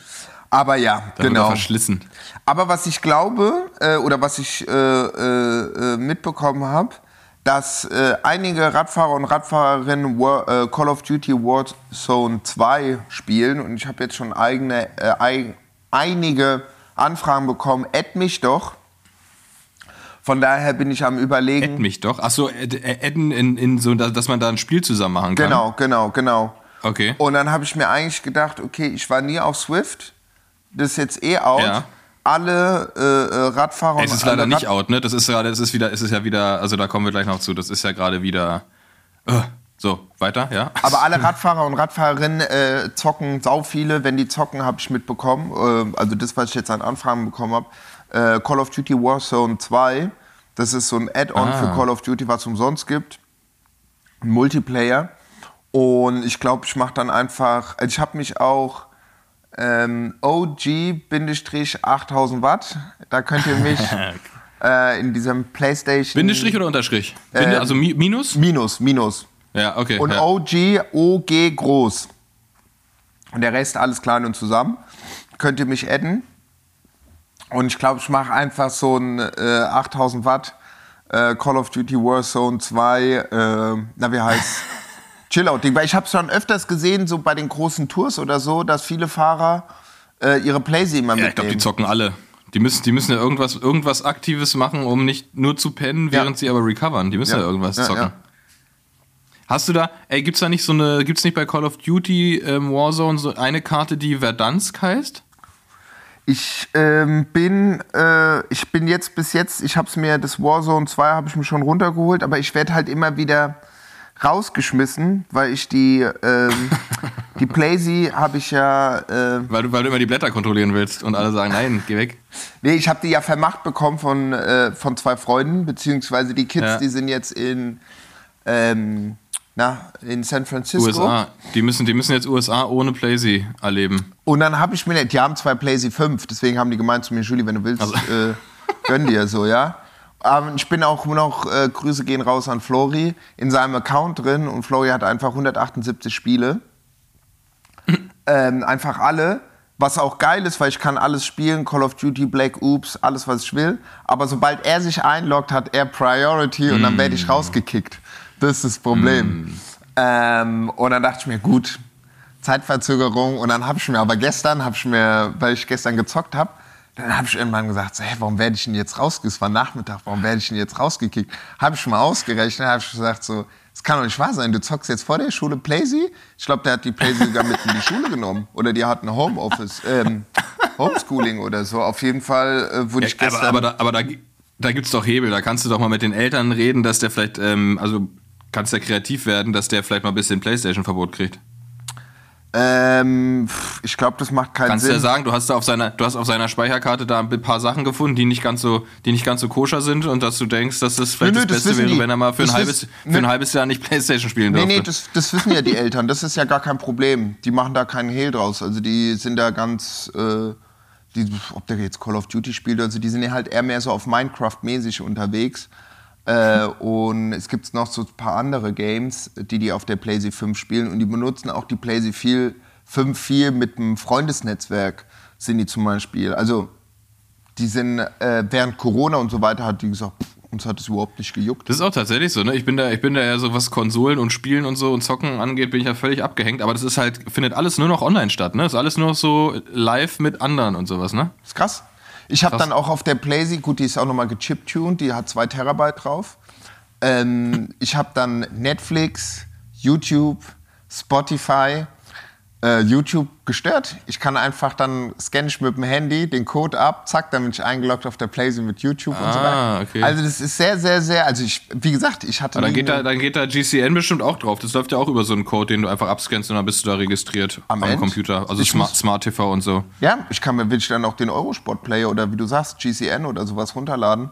Aber ja, Dann genau. Verschlissen. Aber was ich glaube äh, oder was ich äh, äh, mitbekommen habe, dass äh, einige Radfahrer und Radfahrerinnen War, äh, Call of Duty Warzone 2 spielen und ich habe jetzt schon eigene, äh, ein, einige Anfragen bekommen. Add mich doch. Von daher bin ich am überlegen. Add mich doch. Achso, adden in, in so, dass man da ein Spiel zusammen machen kann. Genau, genau, genau. Okay. Und dann habe ich mir eigentlich gedacht, okay, ich war nie auf Swift das ist jetzt eh out. Ja. Alle äh, äh Radfahrer. Es ist leider nicht out, ne? Das ist gerade, das ist wieder, es ist ja wieder, also da kommen wir gleich noch zu. Das ist ja gerade wieder. Uh, so, weiter, ja. Aber alle Radfahrer und Radfahrerinnen äh, zocken sau viele. Wenn die zocken, habe ich mitbekommen. Äh, also das, was ich jetzt an Anfragen bekommen habe. Äh, Call of Duty Warzone 2. Das ist so ein Add-on ah. für Call of Duty, was es umsonst gibt. Ein Multiplayer. Und ich glaube, ich mache dann einfach, also ich habe mich auch ähm, OG-8000 Watt, da könnt ihr mich äh, in diesem Playstation... Bindestrich oder Unterstrich? Binde, Äh, also Mi Minus? Minus, Minus. Ja, okay. Und ja. OG, OG groß. Und der Rest alles klein und zusammen. Könnt ihr mich adden. Und ich glaube, ich mache einfach so ein äh, 8000 Watt äh, Call of Duty Warzone 2, äh, na wie heißt Chillout-Ding. Weil ich habe es schon öfters gesehen, so bei den großen Tours oder so, dass viele Fahrer äh, ihre Playsee immer Ja, ich glaube, mitnehmen. die zocken alle. Die müssen, die müssen ja irgendwas, irgendwas Aktives machen, um nicht nur zu pennen, Ja. während sie aber recovern. Die müssen ja, Ja. irgendwas Ja, zocken. ja. Hast du da, ey, gibt's da nicht so eine, gibt's nicht bei Call of Duty ähm, Warzone so eine Karte, die Verdansk heißt? Ich ähm, bin, äh, ich bin jetzt bis jetzt, ich habe es mir, das Warzone 2 habe ich mir schon runtergeholt, aber ich werde halt immer wieder rausgeschmissen, weil ich die, ähm, die Playsee habe ich ja, äh, Weil du, weil du immer die Blätter kontrollieren willst und alle sagen, nein, geh weg. nee, ich habe die ja vermacht bekommen von, äh, von zwei Freunden, beziehungsweise die Kids, Ja. die sind jetzt in, ähm, na, in San Francisco. USA. Die müssen, die müssen jetzt USA ohne Playsee erleben. Und dann habe ich mir, die haben zwei PlayStation 5, deswegen haben die gemeint zu mir, Julie, wenn du willst, Also- äh, gönn dir so, ja. Aber ich bin auch noch, äh, Grüße gehen raus an Flori, in seinem Account drin und Flori hat einfach 178 Spiele. ähm, einfach alle. Was auch geil ist, weil ich kann alles spielen, Call of Duty, Black Oops, alles was ich will. Aber sobald er sich einloggt, hat er Priority und dann werde ich rausgekickt. Das ist das Problem. Ähm, und dann dachte ich mir, gut, Zeitverzögerung. Und dann habe ich mir aber gestern, habe ich mir, weil ich gestern gezockt habe, dann habe ich irgendwann gesagt, so, hey, warum werde ich denn jetzt rausgekickt? Es war Nachmittag, warum werde ich denn jetzt rausgekickt? Habe ich mal ausgerechnet, habe ich gesagt so, das kann doch nicht wahr sein. Du zockst jetzt vor der Schule Playsee? Ich glaube, der hat die Playsee sogar mit in die Schule genommen. Oder die hatten Homeoffice, ähm, Homeschooling oder so. Auf jeden Fall äh, wurde ich aber gestern... aber da, aber da, da gibt's doch Hebel. Da kannst du doch mal mit den Eltern reden, dass der vielleicht, ähm, also kannst ja kreativ werden, dass der vielleicht mal ein bisschen Playstation-Verbot kriegt. Ähm, ich glaube, das macht keinen Kannst du Sinn. ja sagen, du hast da auf seiner, du hast auf seiner Speicherkarte da ein paar Sachen gefunden, die nicht ganz so, die nicht ganz so koscher sind und dass du denkst, dass das vielleicht Nö, nö, das das Beste wissen wäre, die. wenn er mal für ein Das halbes, für ein nö. halbes Jahr nicht Playstation spielen Nee, durfte. nee, das, das wissen ja die Eltern. Das ist ja gar kein Problem. Die machen da keinen Hehl draus. Also die sind da ganz, äh, die, ob der jetzt Call of Duty spielt, also die sind ja halt eher mehr so auf Minecraft-mäßig unterwegs. Äh, und es gibt noch so ein paar andere Games, die die auf der PlayStation 5 spielen. Und die benutzen auch die PlayStation 5 viel mit dem Freundesnetzwerk, sind die zum Beispiel. Also die sind äh, während Corona und so weiter, hat die gesagt, pff, uns hat es überhaupt nicht gejuckt. Das ist auch tatsächlich so, ne? Ich bin da, ich bin da ja so, was Konsolen und Spielen und so und Zocken angeht, bin ich ja völlig abgehängt. Aber das ist halt, findet alles nur noch online statt, ne? Ist alles nur noch so live mit anderen und sowas, ne? ist krass. Ich habe dann auch auf der Playsee, gut, die ist auch nochmal gechiptuned, die hat zwei Terabyte drauf. Ähm, ich habe dann Netflix, YouTube, Spotify, äh, YouTube gestört. Ich kann einfach dann scanne ich mit dem Handy den Code ab, zack, dann bin ich eingeloggt auf der Playsee mit YouTube und so Ah, weiter. okay. Also das ist sehr, sehr, sehr, also ich, wie gesagt, ich hatte Aber dann geht, da, dann geht da GCN bestimmt auch drauf. Das läuft ja auch über so einen Code, den du einfach abscannst und dann bist du da registriert am, Am? Computer. Also Smart, Smart TV und so. ja, ich kann mir wirklich dann auch den Eurosport Player oder wie du sagst, GCN oder sowas runterladen.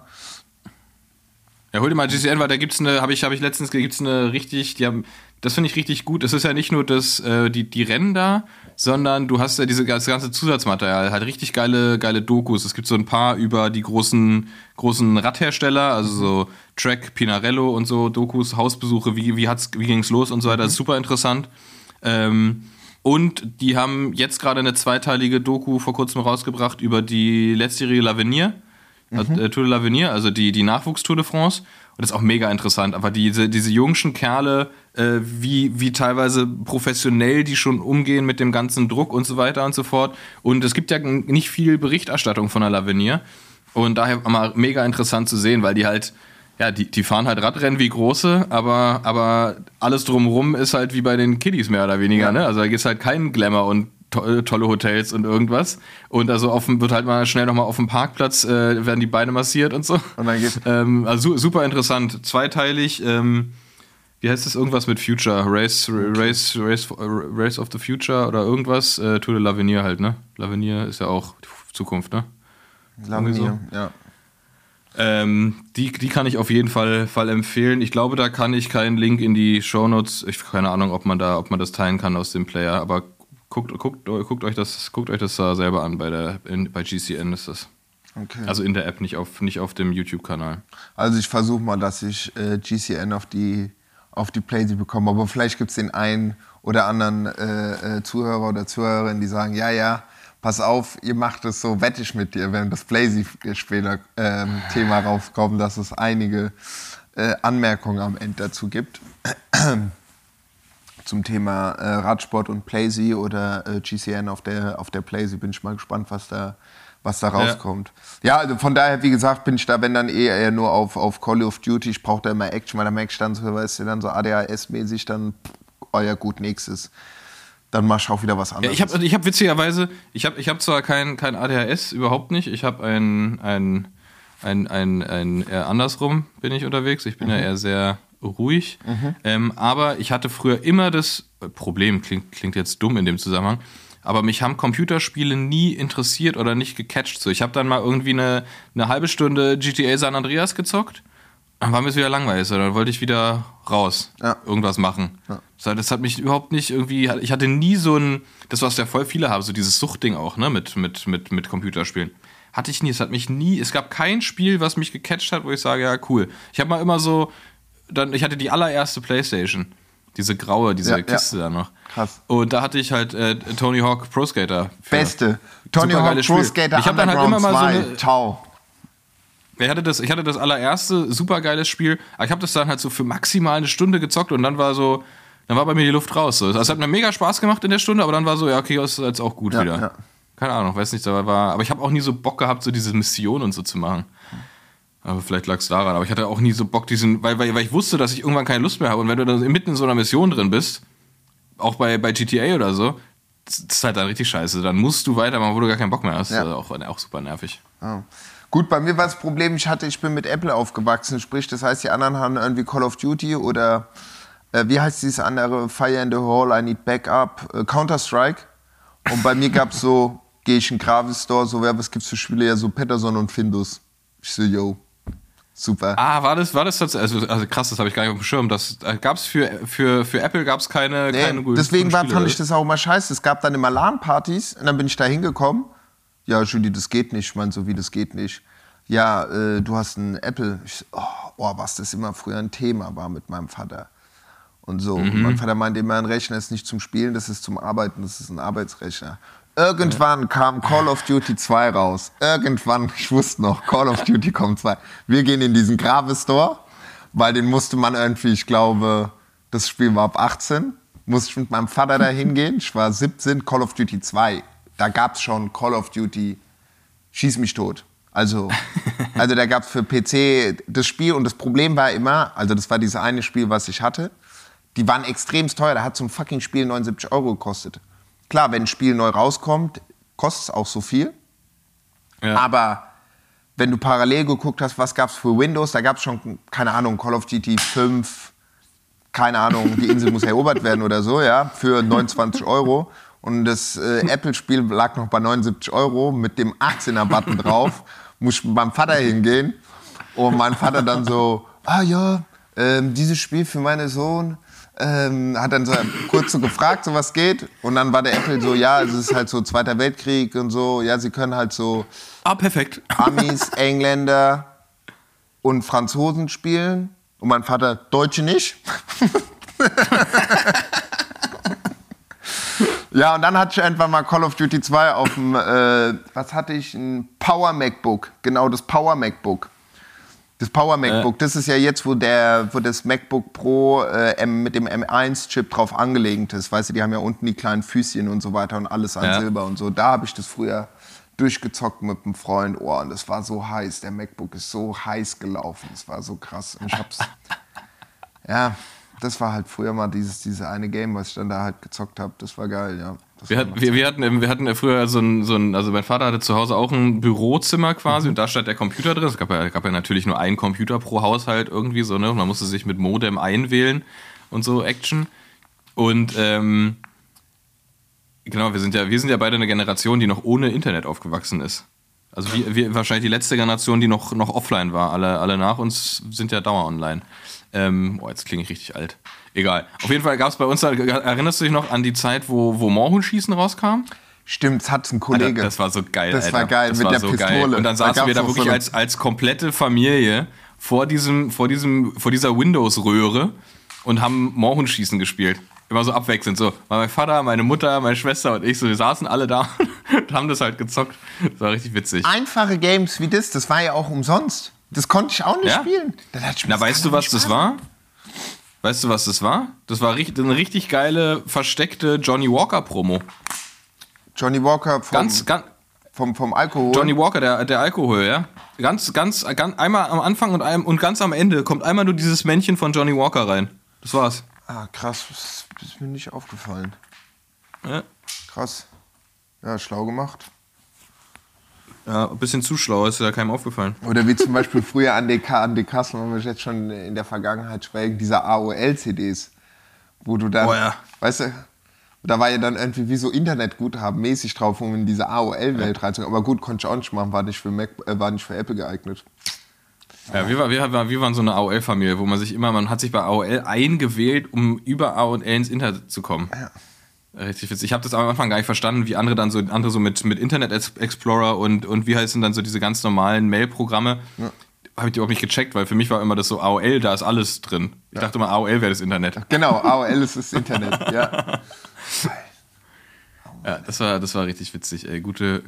Ja, hol dir mal GCN, weil da gibt's eine, habe ich, hab ich letztens, gibt's eine richtig, die haben, das finde ich richtig gut. Es ist ja nicht nur das, äh, die, die Rennen da, sondern du hast ja diese, das ganze Zusatzmaterial, halt richtig geile, geile Dokus. Es gibt so ein paar über die großen, großen Radhersteller, also so Track, Pinarello und so Dokus, Hausbesuche, wie, wie hat's, wie ging's los und so weiter. Das ist super interessant. Ähm, und die haben jetzt gerade eine zweiteilige Doku vor kurzem rausgebracht über die letztjährige L'Avenir. Mhm. Äh, Tour de l'Avenir, also die, die Nachwuchstour de France. Und das ist auch mega interessant. Aber diese, diese jungschen Kerle, äh, wie, wie teilweise professionell die schon umgehen mit dem ganzen Druck und so weiter und so fort. Und es gibt ja nicht viel Berichterstattung von der l'Avenir. Und daher mal mega interessant zu sehen, weil die halt, ja, die, die fahren halt Radrennen wie große, aber, aber alles drumrum ist halt wie bei den Kiddies mehr oder weniger. Ne? Also da gibt es halt keinen Glamour und to tolle Hotels und irgendwas. Und also auf dem, wird halt mal schnell nochmal auf dem Parkplatz, äh, werden die Beine massiert und so. Und dann geht's- ähm, also su super interessant. Zweiteilig, ähm, wie heißt das? Irgendwas mit Future. Race, Race, Race, Race of the Future oder irgendwas. Äh, Tour de l'Avenir halt, ne? L'Avenir ist ja auch die Zukunft, ne? Laminir, so. ja. Ähm, die, die kann ich auf jeden Fall, Fall empfehlen. Ich glaube, da kann ich keinen Link in die Shownotes. Ich keine Ahnung, ob man da, ob man das teilen kann aus dem Player, aber guckt, guckt, guckt euch das, guckt euch das da selber an bei der in, bei GCN ist das. Okay. Also in der App, nicht auf, nicht auf dem YouTube-Kanal. Also ich versuche mal, dass ich äh, GCN auf die, auf die Playsee bekomme. Aber vielleicht gibt es den einen oder anderen äh, äh, Zuhörer oder Zuhörerin, die sagen, ja, ja, pass auf, ihr macht es so wettig mit dir, wenn das Blazy-Thema ähm, raufkommt, dass es einige äh, Anmerkungen am Ende dazu gibt. Zum Thema äh, Radsport und Playsy oder äh, GCN auf der, auf der Playsee bin ich mal gespannt, was da, was da rauskommt. Ja. ja. also von daher, wie gesagt, bin ich da, wenn dann eh eher nur auf, auf Call of Duty. Ich brauche da immer Action, weil da merke ich dann so, weißt du, dann so ADHS-mäßig, dann, oh ja, gut, nächstes dann mach ich auch wieder was anderes. Ja, ich habe ich hab witzigerweise, ich habe ich hab zwar kein, kein ADHS, überhaupt nicht. Ich habe ein, ein, ein, ein, ein, eher andersrum bin ich unterwegs. Ich bin mhm. ja eher sehr ruhig. Mhm. Ähm, aber ich hatte früher immer das Problem, klingt, klingt jetzt dumm in dem Zusammenhang, aber mich haben Computerspiele nie interessiert oder nicht gecatcht. So, ich habe dann mal irgendwie eine, eine halbe Stunde GTA San Andreas gezockt dann war mir es wieder langweilig. Dann wollte ich wieder raus, ja. irgendwas machen. Ja. Das hat mich überhaupt nicht irgendwie. Ich hatte nie so ein. Das, was ja voll viele haben, so dieses Suchtding auch, ne, mit, mit, mit, mit Computerspielen. Hatte ich nie. Es hat mich nie. Es gab kein Spiel, was mich gecatcht hat, wo ich sage, ja, cool. Ich habe mal immer so. Dann, ich hatte die allererste Playstation. Diese graue, diese ja, Kiste da noch. Krass. Und da hatte ich halt äh, Tony Hawk Pro Skater. Beste. Tony Hawk Pro Skater. Ich habe dann halt immer mal so eine. Ciao. Ich hatte das, ich hatte das allererste super geiles Spiel, aber ich habe das dann halt so für maximal eine Stunde gezockt und dann war so, dann war bei mir die Luft raus. So. Also es hat mir mega Spaß gemacht in der Stunde, aber dann war so, ja, okay, das ist jetzt auch gut ja, wieder. Ja. Keine Ahnung, weiß nicht, aber war, aber ich habe auch nie so Bock gehabt, so diese Mission und so zu machen. Aber vielleicht lag es daran, aber ich hatte auch nie so Bock, diesen, weil, weil, weil ich wusste, dass ich irgendwann keine Lust mehr habe und wenn du dann mitten in so einer Mission drin bist, auch bei, bei GTA oder so, das ist halt dann richtig scheiße. Dann musst du weitermachen, wo du gar keinen Bock mehr hast. Ja. Auch, auch super nervig. Oh. Gut, bei mir war das Problem, ich hatte, ich bin mit Apple aufgewachsen, sprich, das heißt, die anderen haben irgendwie Call of Duty oder äh, wie heißt dieses andere, Fire in the Hall, I Need Backup, äh, Counter-Strike. Und bei mir gab es so, gehe ich in Gravis Store, so, ja, was gibt's für Spiele? Ja, so Peterson und Findus. Ich so, yo, super. Ah, war das, war das tatsächlich, also, also krass, das habe ich gar nicht auf dem Schirm. Das äh, gab's für, für, für Apple gab's keine, nee, keine guten Deswegen war, fand ich das auch immer scheiße. Es gab dann immer LAN-Partys und dann bin ich da hingekommen ja, Julie, das geht nicht. Ich meine, so wie das geht nicht. Ja, äh, du hast einen Apple. Ich, oh, oh, was das immer früher ein Thema war mit meinem Vater. Und so. Mhm. mein Vater meinte immer, ein Rechner ist nicht zum Spielen, das ist zum Arbeiten, das ist ein Arbeitsrechner. Irgendwann kam Call of Duty 2 raus. Irgendwann, ich wusste noch, Call of Duty kommt 2. Wir gehen in diesen Grave-Store, weil den musste man irgendwie, ich glaube, das Spiel war ab 18, musste ich mit meinem Vater da hingehen. Ich war 17, Call of Duty 2 da gab es schon Call of Duty Schieß mich tot. Also, also da gab es für PC das Spiel und das Problem war immer, also das war dieses eine Spiel, was ich hatte, die waren extrem teuer. Da hat so ein fucking Spiel 79 Euro gekostet. Klar, wenn ein Spiel neu rauskommt, kostet es auch so viel. Ja. Aber wenn du parallel geguckt hast, was gab es für Windows, da gab es schon, keine Ahnung, Call of Duty 5, keine Ahnung, die Insel muss erobert werden oder so, ja, für 29 Euro. Und das äh, Apple-Spiel lag noch bei 79 Euro mit dem 18er-Button drauf. Muss ich beim Vater hingehen. Und mein Vater dann so, ah ja, ähm, dieses Spiel für meinen Sohn. Ähm, hat dann so kurz so gefragt, so was geht. Und dann war der Apple so, ja, es ist halt so Zweiter Weltkrieg und so. Ja, sie können halt so ah, perfekt. Amis, Engländer und Franzosen spielen. Und mein Vater, Deutsche nicht. Ja, und dann hatte ich einfach mal Call of Duty 2 auf dem, äh, was hatte ich? Ein Power MacBook. Genau, das Power MacBook. Das Power MacBook, äh. das ist ja jetzt, wo, der, wo das MacBook Pro äh, mit dem M1-Chip drauf angelegt ist. Weißt du, die haben ja unten die kleinen Füßchen und so weiter und alles an ja. Silber und so. Da habe ich das früher durchgezockt mit einem Freund. Oh, und das war so heiß. Der MacBook ist so heiß gelaufen. Das war so krass. Und ich hab's. ja, das war halt früher mal dieses, dieses eine Game, was ich dann da halt gezockt habe. Das war geil, ja. Wir, hat, wir, wir, hatten, wir hatten ja früher so ein, so ein, also mein Vater hatte zu Hause auch ein Bürozimmer quasi mhm. und da stand der Computer drin. Es gab ja, gab ja natürlich nur einen Computer pro Haushalt irgendwie so, ne? Und man musste sich mit Modem einwählen und so Action. Und ähm, genau, wir sind ja, wir sind ja beide eine Generation, die noch ohne Internet aufgewachsen ist. Also wie, wie wahrscheinlich die letzte Generation, die noch, noch offline war. Alle, alle nach uns sind ja dauer online. Ähm, oh, jetzt klinge ich richtig alt. Egal. Auf jeden Fall gab es bei uns, erinnerst du dich noch an die Zeit, wo, wo Moorhuhnschießen rauskam? Stimmt, es hat ein Kollege. Alter, das war so geil. Das Alter. war geil, das mit war der so Pistole. Geil. Und dann Da saßen wir gab's da wirklich so als, als komplette Familie vor diesem, vor diesem, vor dieser Windows-Röhre und haben Moorhuhnschießen gespielt. Immer so abwechselnd. So, mein Vater, meine Mutter, meine Schwester und ich, so, wir saßen alle da und haben das halt gezockt. Das war richtig witzig. Einfache Games wie das, das war ja auch umsonst. Das konnte ich auch nicht Ja? spielen. Na, Spaß- weißt du, was doch das war? Weißt du, was das war? Das war richtig, eine richtig geile, versteckte Johnny Walker-Promo. Johnny Walker vom, Ganz, ganz, vom, vom Alkohol. Johnny Walker, der, der Alkohol, ja. Ganz, ganz, ganz, einmal am Anfang und, einem, und ganz am Ende kommt einmal nur dieses Männchen von Johnny Walker rein. Das war's. Ah, krass, das ist mir nicht aufgefallen. Ja, Krass. Ja, schlau gemacht. ja ein bisschen zu schlau, ist ja keinem aufgefallen. Oder wie zum Beispiel früher an DK, an DKs, wenn wir jetzt schon in der Vergangenheit schwelgen, diese AOL-CDs, wo du dann, Oh ja. weißt du, da war ja dann irgendwie wie so Internetguthaben mäßig drauf, um in diese AOL-Welt reinzukommen. Aber gut, konnte ich auch nicht machen, war nicht für, Mac, äh, war nicht für Apple geeignet. Ja, wir, war, wir, war, wir waren so eine AOL-Familie, wo man sich immer, man hat sich bei AOL eingewählt, um über AOL ins Internet zu kommen. Ja. Richtig witzig. Ich habe das am Anfang gar nicht verstanden, wie andere dann so, andere so mit, mit Internet Explorer und, und wie heißen dann so diese ganz normalen Mail-Programme. Habe ich überhaupt nicht gecheckt, weil für mich war immer das so AOL, da ist alles drin. Ich dachte immer, AOL wäre das Internet. Genau, AOL ist das Internet, ja. Ja, das war, das war richtig witzig, ey. Gute,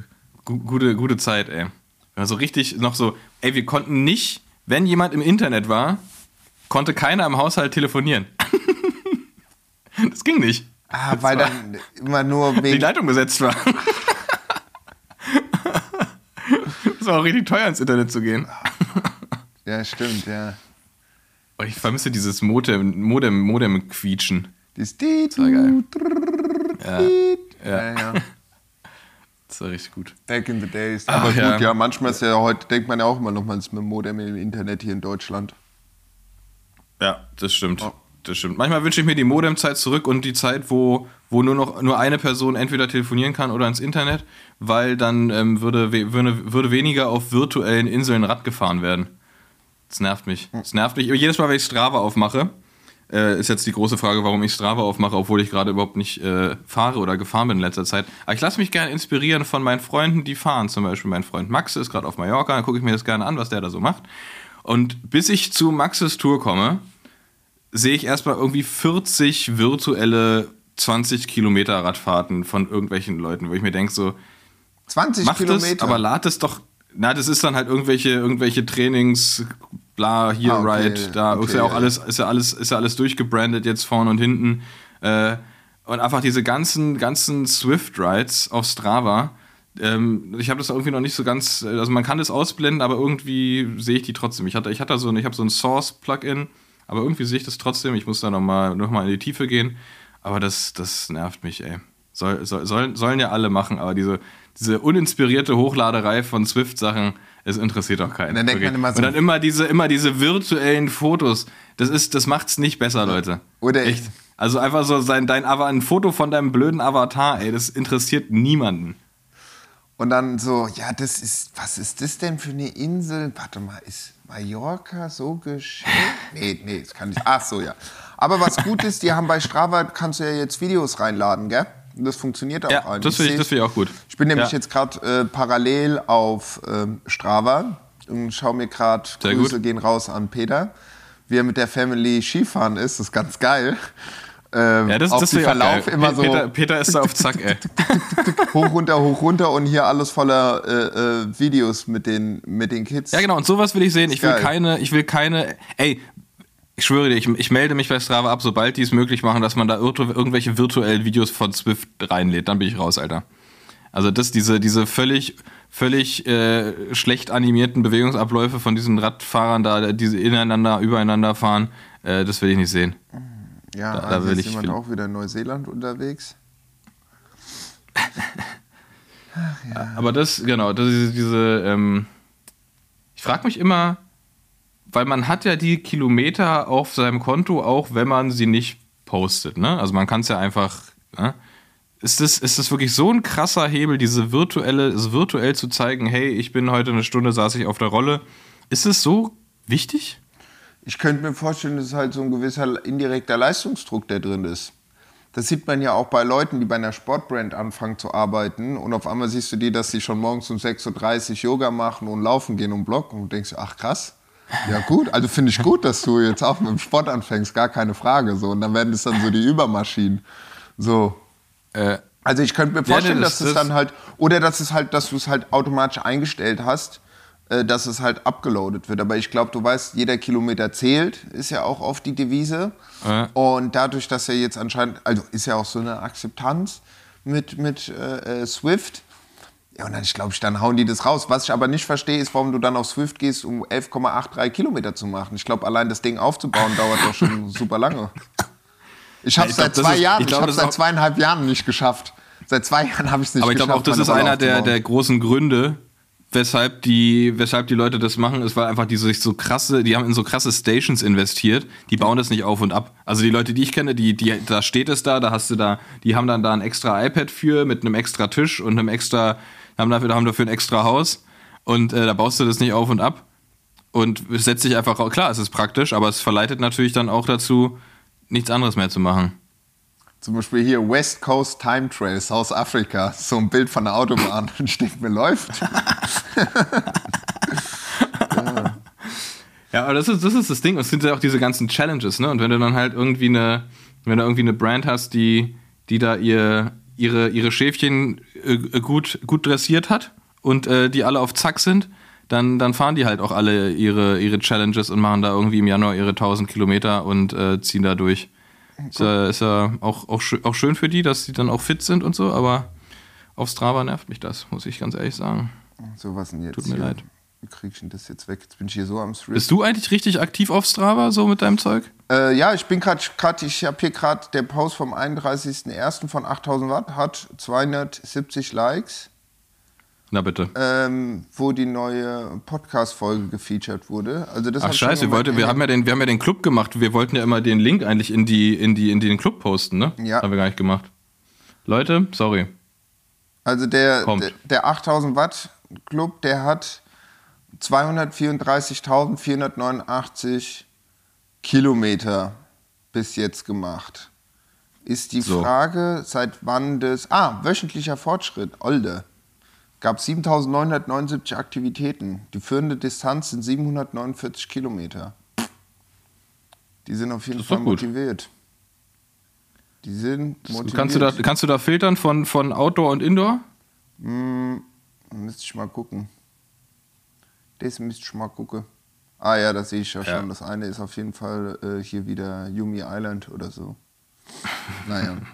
gu, gute, gute Zeit, ey. Also richtig noch so, ey, wir konnten nicht, wenn jemand im Internet war, konnte keiner im Haushalt telefonieren. das ging nicht. Ah, weil dann immer nur Die wegen. Leitung besetzt war. Es war auch richtig teuer, ins Internet zu gehen. Ja, stimmt, ja. Oh, ich vermisse dieses Modem, Modem, Modem-Quietschen. Das Diet, war geil. Ja, Ja, ja, ja. Das war richtig gut. Back in the days. Ach, Aber gut, ja. ja. manchmal ist ja heute, denkt man ja auch immer noch mal dem Modem im Internet hier in Deutschland. Ja, das stimmt. Das stimmt. Manchmal wünsche ich mir die Modemzeit zurück und die Zeit, wo, wo nur noch nur eine Person entweder telefonieren kann oder ins Internet, weil dann ähm, würde, würde, würde weniger auf virtuellen Inseln Rad gefahren werden. Das nervt mich. Das nervt mich. Jedes Mal, wenn ich Strava aufmache, äh, ist jetzt die große Frage, warum ich Strava aufmache, obwohl ich gerade überhaupt nicht äh, fahre oder gefahren bin in letzter Zeit. Aber ich lasse mich gerne inspirieren von meinen Freunden, die fahren. Zum Beispiel mein Freund Max ist gerade auf Mallorca, dann gucke ich mir das gerne an, was der da so macht. Und bis ich zu Maxes Tour komme, sehe ich erstmal irgendwie 40 virtuelle 20 Kilometer Radfahrten von irgendwelchen Leuten, wo ich mir denke so, 20 mach Kilometer. das, aber lad es doch. Na, das ist dann halt irgendwelche, irgendwelche Trainings, bla, hier, Ah, okay, right, da okay, ist ja auch alles, ist ja alles, ist ja alles durchgebrandet jetzt vorne und hinten. Äh, und einfach diese ganzen, ganzen Swift-Rides auf Strava. Ähm, ich habe das irgendwie noch nicht so ganz, also man kann das ausblenden, aber irgendwie sehe ich die trotzdem. Ich hatte, ich hatte so, ich habe so ein Source-Plugin, aber irgendwie sehe ich das trotzdem. Ich muss da nochmal noch mal in die Tiefe gehen. Aber das, das nervt mich, ey. Soll, soll, sollen, sollen ja alle machen, aber diese, diese uninspirierte Hochladerei von Swift-Sachen, es interessiert auch keinen. Und dann denkt man immer so- Und dann immer diese, immer diese virtuellen Fotos. Das ist, das macht's nicht besser, Leute. Oder echt. Also einfach so sein, dein, ein Foto von deinem blöden Avatar, ey, das interessiert niemanden. Und dann so, ja, das ist, was ist das denn für eine Insel? Warte mal, ist Mallorca so geschehen? Nee, nee, das kann ich. Ach so, ja. Aber was gut ist, die haben bei Strava, kannst du ja jetzt Videos reinladen, gell? Das funktioniert auch. Ja, ein. das finde ich, find ich auch gut. Ich bin nämlich Ja. jetzt gerade äh, parallel auf ähm, Strava und schaue mir gerade, Grüße gut. gehen raus an Peter, wie er mit der Family Skifahren ist. Das ist ganz geil. Ähm, Ja, das, auf das auch Verlauf immer so Peter, Peter ist da auf Zack, ey. hoch, runter, hoch, runter und hier alles voller äh, äh, Videos mit den, mit den Kids. Ja, genau, und sowas will ich sehen. Ich will keine, ich will keine, ey, ich schwöre dir, ich, ich melde mich bei Strava ab, sobald die es möglich machen, dass man da irgendwelche virtuellen Videos von Swift reinlädt. Dann bin ich raus, Alter. Also das, diese, diese völlig, völlig äh, schlecht animierten Bewegungsabläufe von diesen Radfahrern da, die ineinander, übereinander fahren, äh, das will ich nicht sehen. Ja, Da- da also will ist ich- jemand auch wieder in Neuseeland unterwegs. Aber das, genau, das ist diese, ähm, ich frage mich immer, weil man hat ja die Kilometer auf seinem Konto, auch wenn man sie nicht postet, ne? Also man kann es ja einfach, ne? ist das, ist das wirklich so ein krasser Hebel, diese virtuelle, virtuell zu zeigen, hey, ich bin heute eine Stunde, saß ich auf der Rolle. Ist es so wichtig? Ich könnte mir vorstellen, dass halt so ein gewisser indirekter Leistungsdruck, der drin ist. Das sieht man ja auch bei Leuten, die bei einer Sportbrand anfangen zu arbeiten und auf einmal siehst du die, dass sie schon morgens um 6.30 Uhr Yoga machen und laufen gehen und blocken und denkst, ach krass, ja gut, also finde ich gut, dass du jetzt auch mit dem Sport anfängst, gar keine Frage. So. Und dann werden es dann so die Übermaschinen. So. Äh, also ich könnte mir vorstellen, ja, das, dass es das dann halt, oder dass es halt, dass du es halt automatisch eingestellt hast, äh, dass es halt abgeloadet wird. Aber ich glaube, du weißt, jeder Kilometer zählt, ist ja auch oft die Devise. Ja. Und dadurch, dass er jetzt anscheinend, also ist ja auch so eine Akzeptanz mit, mit äh, äh Swift. Ja, und dann, ich glaube, dann hauen die das raus. Was ich aber nicht verstehe, ist, warum du dann auf Swift gehst, um 11,83 Kilometer zu machen. Ich glaube, allein das Ding aufzubauen dauert doch schon super lange. Ich habe es seit zwei Jahren, ich, glaub, ich habe seit zweieinhalb Jahren nicht geschafft. Seit zwei Jahren habe ich es nicht geschafft. Aber ich glaube auch, das ist einer der, der großen Gründe, weshalb die, weshalb die Leute das machen, ist, weil einfach die sich so krasse, die haben in so krasse Stations investiert, die bauen das nicht auf und ab. Also die Leute, die ich kenne, die, die, da steht es da, da hast du da, die haben dann da ein extra iPad für mit einem extra Tisch und einem extra, haben dafür, haben dafür ein extra Haus und äh, da baust du das nicht auf und ab. Und es setzt sich einfach, klar, es ist praktisch, aber es verleitet natürlich dann auch dazu, nichts anderes mehr zu machen. Zum Beispiel hier West Coast Time Trail, South Africa. So ein Bild von der Autobahn. Und ich denke mir, läuft. ja. ja, aber das ist, das ist das Ding. Es sind ja auch diese ganzen Challenges, ne? Und wenn du dann halt irgendwie eine, wenn du irgendwie eine Brand hast, die, die da ihr, ihre, ihre Schäfchen äh, gut, gut dressiert hat und äh, die alle auf Zack sind, dann, dann fahren die halt auch alle ihre, ihre Challenges und machen da irgendwie im Januar ihre 1000 Kilometer und äh, ziehen da durch. Ist ja, ist ja auch, auch, auch schön für die, dass sie dann auch fit sind und so, aber auf Strava nervt mich das, muss ich ganz ehrlich sagen. So was denn jetzt? Tut mir leid. Wie krieg ich denn das jetzt weg? Jetzt bin ich hier so am Stream. Bist du eigentlich richtig aktiv auf Strava, so mit deinem Zeug? Äh, ja, ich bin gerade, ich habe hier gerade der Post vom 31.01. von 8000 Watt, hat 270 Likes. Na bitte. Ähm, wo die neue Podcast-Folge gefeatured wurde. Also das Ach scheiße, wir, wollte, wir, haben ja den, wir haben ja den Club gemacht. Wir wollten ja immer den Link eigentlich in, die, in, die, in den Club posten, ne? Ja. Haben wir gar nicht gemacht. Leute, sorry. Also der, der, der 8000 Watt Club, der hat 234.489 Kilometer bis jetzt gemacht. Ist die so. Frage, seit wann das. Ah, wöchentlicher Fortschritt, Olde gab 7979 Aktivitäten. Die führende Distanz sind 749 Kilometer. Die sind auf jeden Fall motiviert. Die sind motiviert. Kannst du da, kannst du da filtern von, von Outdoor und Indoor? Hm, müsste ich mal gucken. Das müsste ich mal gucken. Ah ja, das sehe ich ja, schon. Das eine ist auf jeden Fall äh, hier wieder Yumi Island oder so. Naja.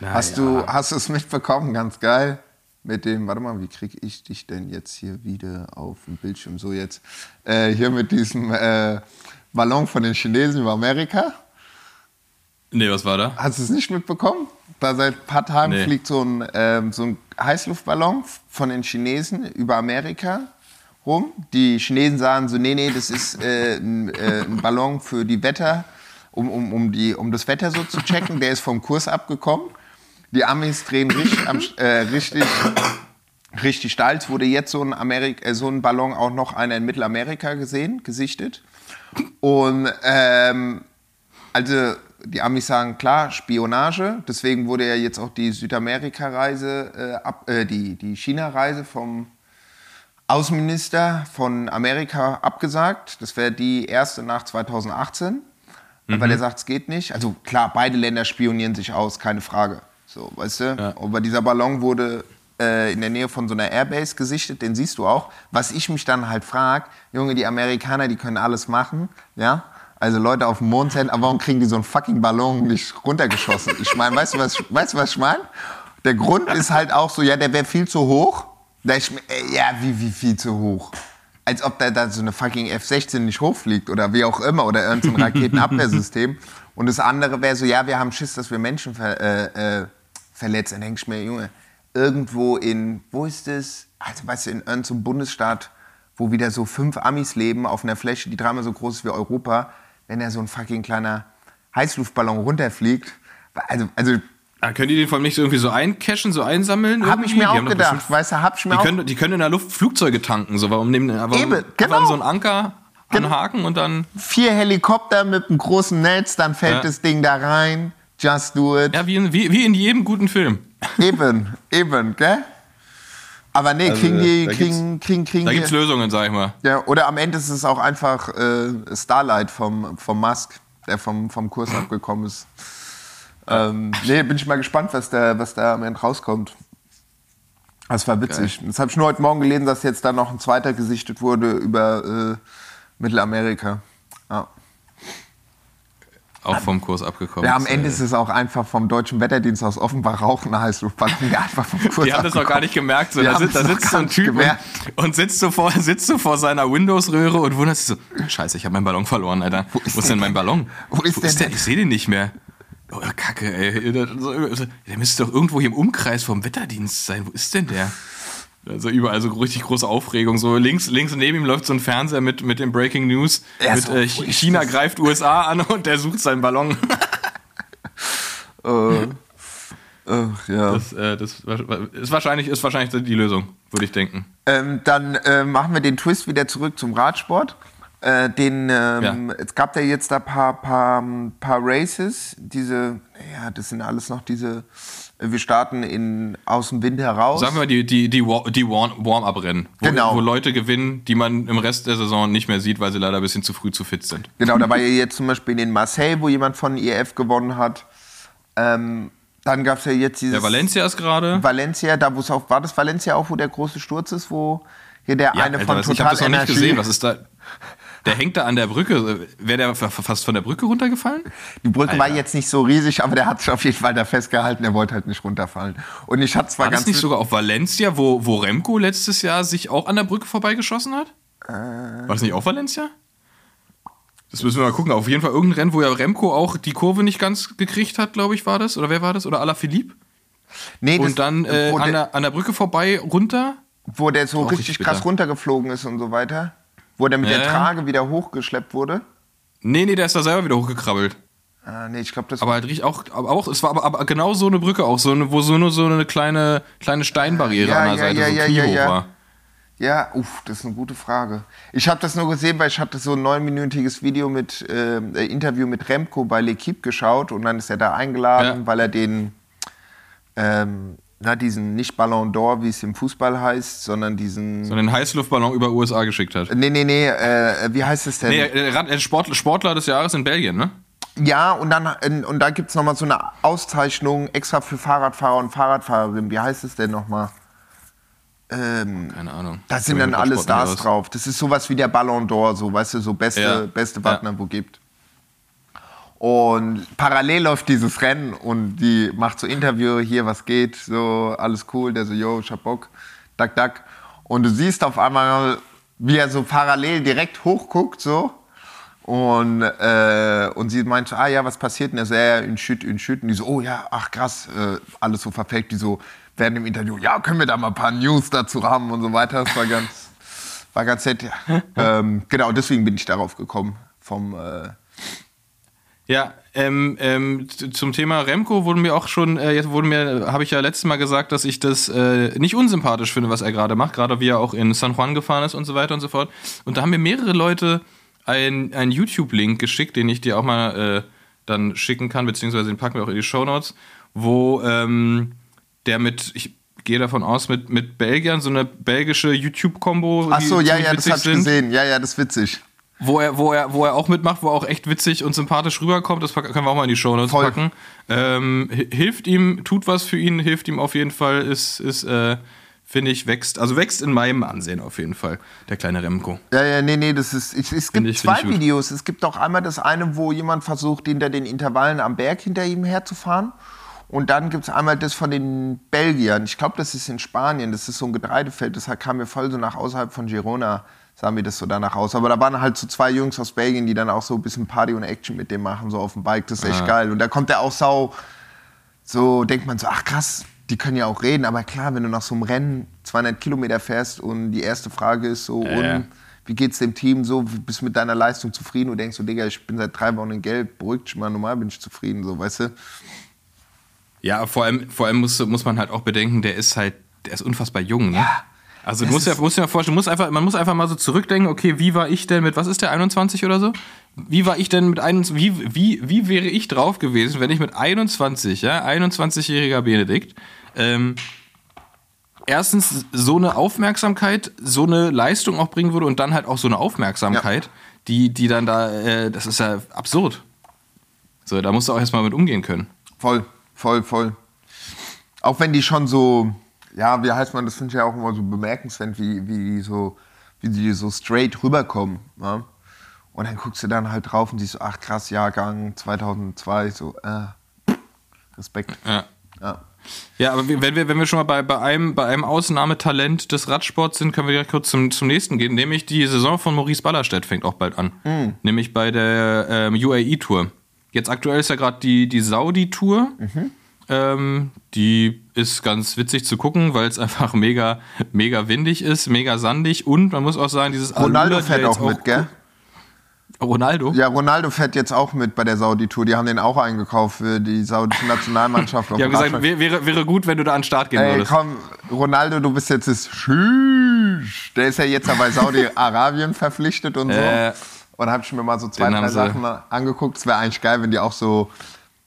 Na, hast, du, hast es mitbekommen? Ganz geil. Mit dem, warte mal, wie kriege ich dich denn jetzt hier wieder auf dem Bildschirm? So jetzt. Äh, hier mit diesem äh, Ballon von den Chinesen über Amerika. Nee, was war da? Hast du es nicht mitbekommen? Da seit ein paar Tagen nee. fliegt so ein, ähm, so ein Heißluftballon von den Chinesen über Amerika rum. Die Chinesen sagen so, nee, nee, das ist äh, ein, äh, ein, Ballon für die Wetter, um, um, um, die, um das Wetter so zu checken. Der ist vom Kurs abgekommen. Die Amis drehen richtig, am, äh, richtig, richtig steil. Es wurde jetzt so ein, Amerik äh, so ein Ballon auch noch einer in Mittelamerika gesehen, gesichtet. Und ähm, also die Amis sagen klar, Spionage. Deswegen wurde ja jetzt auch die Südamerika-Reise, äh, äh, die, die China-Reise vom Außenminister von Amerika abgesagt. Das wäre die erste nach 2018. Mhm. Weil er sagt, es geht nicht. Also klar, beide Länder spionieren sich aus, keine Frage. So, weißt du? Ja. Aber dieser Ballon wurde äh, in der Nähe von so einer Airbase gesichtet, den siehst du auch. Was ich mich dann halt frage, Junge, die Amerikaner, die können alles machen, ja? Also Leute auf dem Mond sind, aber warum kriegen die so einen fucking Ballon nicht runtergeschossen? Ich meine, weißt du, was, weißt du, was ich meine? Der Grund ist halt auch so, ja, der wäre viel zu hoch. Ich, äh, ja, wie, wie viel zu hoch? Als ob da, da so eine fucking F-16 nicht hochfliegt oder wie auch immer oder irgendein Raketenabwehrsystem. Und das andere wäre so, ja, wir haben Schiss, dass wir Menschen ver, äh, äh, verletzt. Dann denke ich mir, Junge, irgendwo in, wo ist das? Also, weißt du, in irgendeinem Bundesstaat, wo wieder so fünf Amis leben auf einer Fläche, die dreimal so groß ist wie Europa, wenn da so ein fucking kleiner Heißluftballon runterfliegt, Also, also Ah, können die den vor allem nicht so irgendwie so eincashen, so einsammeln? ich irgendwie? mir Die auch gedacht, bestimmt- weißt du, hab ich mir Die auch können, die können in der Luft Flugzeuge tanken, so warum nehmen warum Eben, genau. an so einen Anker anhaken und dann vier Helikopter mit einem großen Netz, dann fällt Ja. das Ding da rein. Just do it. ja wie in, wie, wie in jedem guten Film. Eben, eben, gell? Aber nee, Also, kriegen die, da gibt's- kriegen, kriegen, kriegen Da die. gibt's Lösungen, sag ich mal. Ja, oder am Ende ist es auch einfach äh, Starlight vom, vom Musk, der vom, vom Kurs abgekommen ist. Ähm, nee, bin ich mal gespannt, was da, was da am Ende rauskommt. Das war witzig. Das habe ich nur heute Morgen gelesen, dass jetzt da noch ein zweiter gesichtet wurde über äh, Mittelamerika. Ja. Auch vom Kurs abgekommen. ja, am ist, Ende ist es auch einfach vom Deutschen Wetterdienst aus Offenbach rauchen heißt die einfach vom Kurs Die haben das noch gar nicht gemerkt. So, da, sitzt, da sitzt so ein Typ und, und sitzt, so vor, sitzt so vor seiner Windows-Röhre und wundert sich so: Scheiße, ich habe meinen Ballon verloren, Alter. Wo ist, denn mein Ballon? Wo ist der denn? Ich sehe den nicht mehr. Oh, Kacke, ey. Der müsste doch irgendwo hier im Umkreis vom Wetterdienst sein. Wo ist denn der? Also überall so richtig große Aufregung. So links, links neben ihm läuft so ein Fernseher mit, mit den Breaking News. Ja, mit äh, China das? greift USA an und der sucht seinen Ballon. Äh, ja. Das, äh, das ist, wahrscheinlich, ist wahrscheinlich die Lösung, würde ich denken. Ähm, dann äh, machen wir den Twist wieder zurück zum Radsport. Äh, den, ähm, Es gab ja jetzt da paar, paar, paar Races. Diese, ja, das sind alles noch diese. äh, Wir starten in, aus dem Wind heraus. Sagen wir mal die, die, die, die Warm- Warm-Up-Rennen, wo, Genau. wo Leute gewinnen, die man im Rest der Saison nicht mehr sieht, weil sie leider ein bisschen zu früh zu fit sind. Genau, da war ja jetzt zum Beispiel in Marseille, wo jemand von IF gewonnen hat. Ähm, dann gab es ja jetzt dieses Der Valencia ist gerade. Valencia, da wo es auch war das Valencia auch, wo der große Sturz ist, wo hier der eine Alter, von was- Total ich habe das noch nicht gesehen. Was ist da? Der hängt da an der Brücke. Wäre der fa- fast von der Brücke runtergefallen? Die Brücke war Alter. jetzt nicht so riesig, aber der hat sich auf jeden Fall da festgehalten, er wollte halt nicht runterfallen. Und ich hatte zwar War das ganz nicht sogar auf Valencia, wo, wo Remco letztes Jahr sich auch an der Brücke vorbeigeschossen hat? Äh. War das nicht auch Valencia? Das müssen wir mal gucken. Auf jeden Fall irgendein Rennen, wo ja Remco auch die Kurve nicht ganz gekriegt hat, glaube ich, war das. Oder wer war das? Oder Alaphilippe? nee, das- Und dann äh, an, der, an der Brücke vorbei runter. wo der so richtig richtig krass bitter. runtergeflogen ist und so weiter. Wo der mit Ja, der. Trage wieder hochgeschleppt wurde. Nee, nee, der ist da selber wieder hochgekrabbelt. Ah, nee, ich glaube, das Aber halt richtig auch, aber auch, es war aber, aber genau so eine Brücke auch, so eine, wo so nur so eine kleine, kleine Steinbarriere Ja, an der Seite, ja, so ja, ja, ja. war. Ja, uff, das ist eine gute Frage. Ich habe das nur gesehen, weil ich hatte so ein neunminütiges Video mit äh, äh, Interview mit Remco bei L'Equipe geschaut und dann ist er da eingeladen, Ja. weil er den ähm, na, diesen nicht Ballon d'Or, wie es im Fußball heißt, sondern diesen So einen Heißluftballon über USA geschickt hat. Nee, nee, nee, äh, wie heißt es denn? Nee, äh, äh, Sport, Sportler des Jahres in Belgien, ne? Ja, und dann und da gibt es nochmal so eine Auszeichnung extra für Fahrradfahrer und Fahrradfahrerinnen. Wie heißt es denn nochmal? Ähm, Keine Ahnung. da sind dann alle Stars drauf. Das ist sowas wie der Ballon d'Or, so, weißt du, so beste, Ja. beste Ja. Partner, wo gibt. Und parallel läuft dieses Rennen und die macht so Interview, hier, was geht, so, alles cool. Der so, yo, ich hab Bock, dack, dack. Und du siehst auf einmal, wie er so parallel direkt hochguckt, so. Und, äh, und sie meint so, ah ja, was passiert denn? Er so, ja, ja, in Schütt, in Schütt. Und die so, oh ja, ach krass, äh, alles so verfällt. Die so, während dem Interview, ja, können wir da mal ein paar News dazu haben und so weiter. Das war ganz, war ganz nett, ja. ähm, genau, deswegen bin ich darauf gekommen. Vom, äh, Ja, ähm, ähm, zum Thema Remco wurden mir auch schon, äh, jetzt wurden mir, habe ich ja letztes Mal gesagt, dass ich das äh, nicht unsympathisch finde, was er gerade macht, gerade wie er auch in San Juan gefahren ist und so weiter und so fort. Und da haben mir mehrere Leute einen einen YouTube-Link geschickt, den ich dir auch mal äh, dann schicken kann, beziehungsweise den packen wir auch in die Shownotes, wo ähm, der mit, ich gehe davon aus, mit, mit Belgiern, so eine belgische YouTube-Kombo. ach so, ja, ja, das witzig hab ich gesehen. Ja, ja, das ist witzig. Wo er, wo er, wo er auch mitmacht, wo er auch echt witzig und sympathisch rüberkommt. Das können wir auch mal in die Show Notes Voll. packen. Ähm, hi- hilft ihm, tut was für ihn, hilft ihm auf jeden Fall, ist, ist äh, finde ich, wächst, also wächst in meinem Ansehen auf jeden Fall, der kleine Remco. Ja, ja, nee, nee, das ist. Ich, es gibt ich- zwei. Videos. Es gibt auch einmal das eine, wo jemand versucht, hinter den Intervallen am Berg hinter ihm herzufahren. Und dann gibt es einmal das von den Belgiern. Ich glaube, das ist in Spanien. Das ist so ein Getreidefeld. Das kam mir voll so nach außerhalb von Girona, sah mir das so danach aus. Aber da waren halt so zwei Jungs aus Belgien, die dann auch so ein bisschen Party und Action mit dem machen, so auf dem Bike. Das ist echt Ah. geil. Und da kommt der auch sau. So denkt man so, ach krass, die können ja auch reden. Aber klar, wenn du nach so einem Rennen 200 Kilometer fährst und die erste Frage ist so, Ja, und wie geht's dem Team so? Bist du mit deiner Leistung zufrieden? Du denkst so, Digga, ich bin seit drei Wochen in Gelb, beruhigt dich mal, normal bin ich zufrieden, so, weißt du? Ja, vor allem, vor allem muss, muss man halt auch bedenken, der ist halt, der ist unfassbar jung, ne? Ja. Also du musst ja, musst dir mal vorstellen, muss einfach, man muss einfach mal so zurückdenken, okay, wie war ich denn mit, was ist der, 21 oder so? Wie war ich denn mit 21, wie, wie, wie wäre ich drauf gewesen, wenn ich mit 21, ja, 21-jähriger Benedikt, ähm, erstens so eine Aufmerksamkeit, so eine Leistung auch bringen würde und dann halt auch so eine Aufmerksamkeit, ja. die, die dann da, äh, das ist ja absurd. So, da musst du auch erstmal mit umgehen können. Voll, voll, voll. Auch wenn die schon so, ja, wie heißt man, das finde ich ja auch immer so bemerkenswert, wie, wie die so, wie die so straight rüberkommen. Ja? Und dann guckst du dann halt drauf und siehst so, ach krass, Jahrgang 2002, so, äh, Respekt. Ja. ja. Ja, aber wenn wir, wenn wir schon mal bei, bei, einem, bei einem Ausnahmetalent des Radsports sind, können wir direkt kurz zum, zum nächsten gehen. Nämlich die Saison von Maurice Ballerstedt fängt auch bald an. Mhm. Nämlich bei der ähm, UAE-Tour. Jetzt aktuell ist ja gerade die, die Saudi-Tour. Mhm. Ähm, die ist ganz witzig zu gucken, weil es einfach mega, mega windig ist, mega sandig und man muss auch sagen, dieses Ronaldo Alula, fährt auch mit, gell? Ronaldo? Ja, Ronaldo fährt jetzt auch mit bei der Saudi-Tour. Die haben den auch eingekauft für die saudische Nationalmannschaft. Die haben gesagt, wäre, wäre gut, wenn du da an den Start gehen Ey, würdest. komm, Ronaldo, du bist jetzt das Schüsch. Der ist ja jetzt ja bei Saudi-Arabien verpflichtet und so. Äh, und habe ich mir mal so zwei, drei Sachen angeguckt. Es wäre eigentlich geil, wenn die auch so,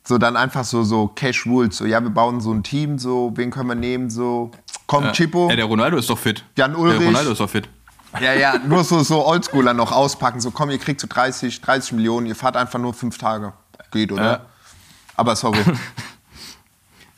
so dann einfach so, so Cash Rules, so, ja, wir bauen so ein Team, so, wen können wir nehmen, so, komm, äh, Chippo. Ja, der Ronaldo ist doch fit. Jan Ulrich. Der Ronaldo ist doch fit. Ja, ja, nur so, so Oldschooler noch auspacken. So, komm, ihr kriegt so 30, 30 Millionen, ihr fahrt einfach nur fünf Tage. Geht, oder? Ja. Aber sorry.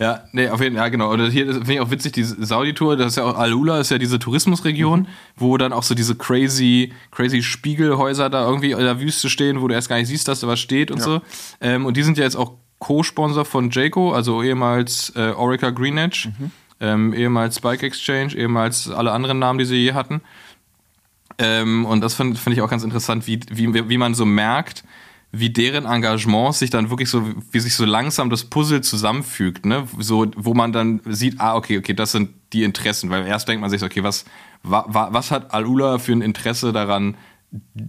Ja, nee, auf jeden Fall, ja, genau. Und hier finde ich auch witzig, die Saudi-Tour, das ist ja auch Alula, ist ja diese Tourismusregion, mhm. wo dann auch so diese crazy, crazy Spiegelhäuser da irgendwie in der Wüste stehen, wo du erst gar nicht siehst, dass da was steht und ja. so. Ähm, und die sind ja jetzt auch Co-Sponsor von Jayco, also ehemals äh, Orica Green Edge, mhm. ähm, ehemals Spike Exchange, ehemals alle anderen Namen, die sie je hatten. Ähm, und das finde find ich auch ganz interessant, wie, wie, wie man so merkt, wie deren Engagement sich dann wirklich so, wie sich so langsam das Puzzle zusammenfügt, ne? So, wo man dann sieht, ah, okay, okay, das sind die Interessen, weil erst denkt man sich, okay, was, wa, wa, was hat Alula für ein Interesse daran,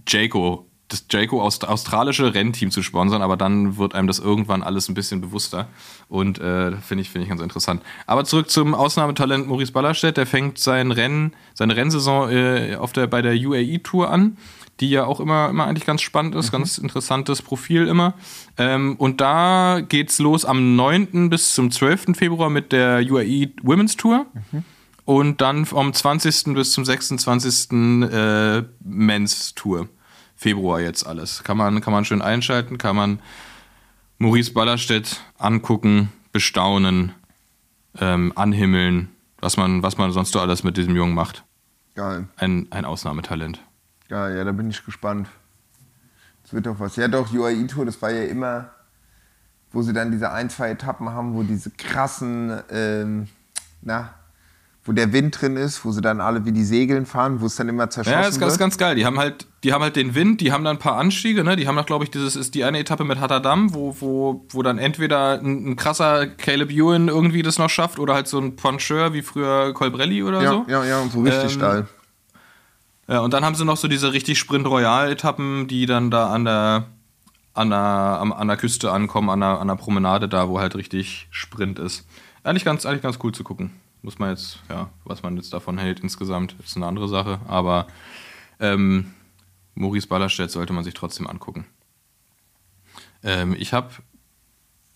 Jayco, das Jayco Aust australische Rennteam zu sponsern, aber dann wird einem das irgendwann alles ein bisschen bewusster und äh, finde ich, finde ich ganz interessant. Aber zurück zum Ausnahmetalent Maurice Ballerstedt, der fängt sein Rennen, seine Rennsaison äh, auf der, bei der UAE Tour an die ja auch immer, immer eigentlich ganz spannend ist, mhm. ganz interessantes Profil immer. Ähm, und da geht's los am 9. bis zum 12. Februar mit der UAE Women's Tour. Mhm. Und dann vom 20. bis zum 26. Äh, Men's Tour. Februar jetzt alles. Kann man, kann man schön einschalten, kann man Maurice Ballerstedt angucken, bestaunen, ähm, anhimmeln, was man, was man sonst so alles mit diesem Jungen macht. Geil. Ein, ein Ausnahmetalent. Ja, ja, da bin ich gespannt. Das wird doch was. Ja, doch, UAE Tour, das war ja immer, wo sie dann diese ein, zwei Etappen haben, wo diese krassen, ähm, na, wo der Wind drin ist, wo sie dann alle wie die Segeln fahren, wo es dann immer zerschossen wird. Ja, das ist ganz, ganz geil. Die haben halt, die haben halt den Wind, die haben dann ein paar Anstiege, ne? Die haben noch, glaube ich, dieses ist die eine Etappe mit Hatterdam, wo, wo, wo dann entweder ein, ein, krasser Caleb Ewan irgendwie das noch schafft oder halt so ein Poncheur wie früher Colbrelli oder ja, so. Ja, ja, und so richtig ähm, steil. Ja, und dann haben sie noch so diese richtig Sprint-Royal-Etappen, die dann da an der, an der, an der Küste ankommen, an der, an der Promenade da, wo halt richtig Sprint ist. Eigentlich ganz, eigentlich ganz cool zu gucken. Muss man jetzt, ja, was man jetzt davon hält insgesamt, ist eine andere Sache. Aber ähm, Maurice Ballerstedt sollte man sich trotzdem angucken. Ähm, ich habe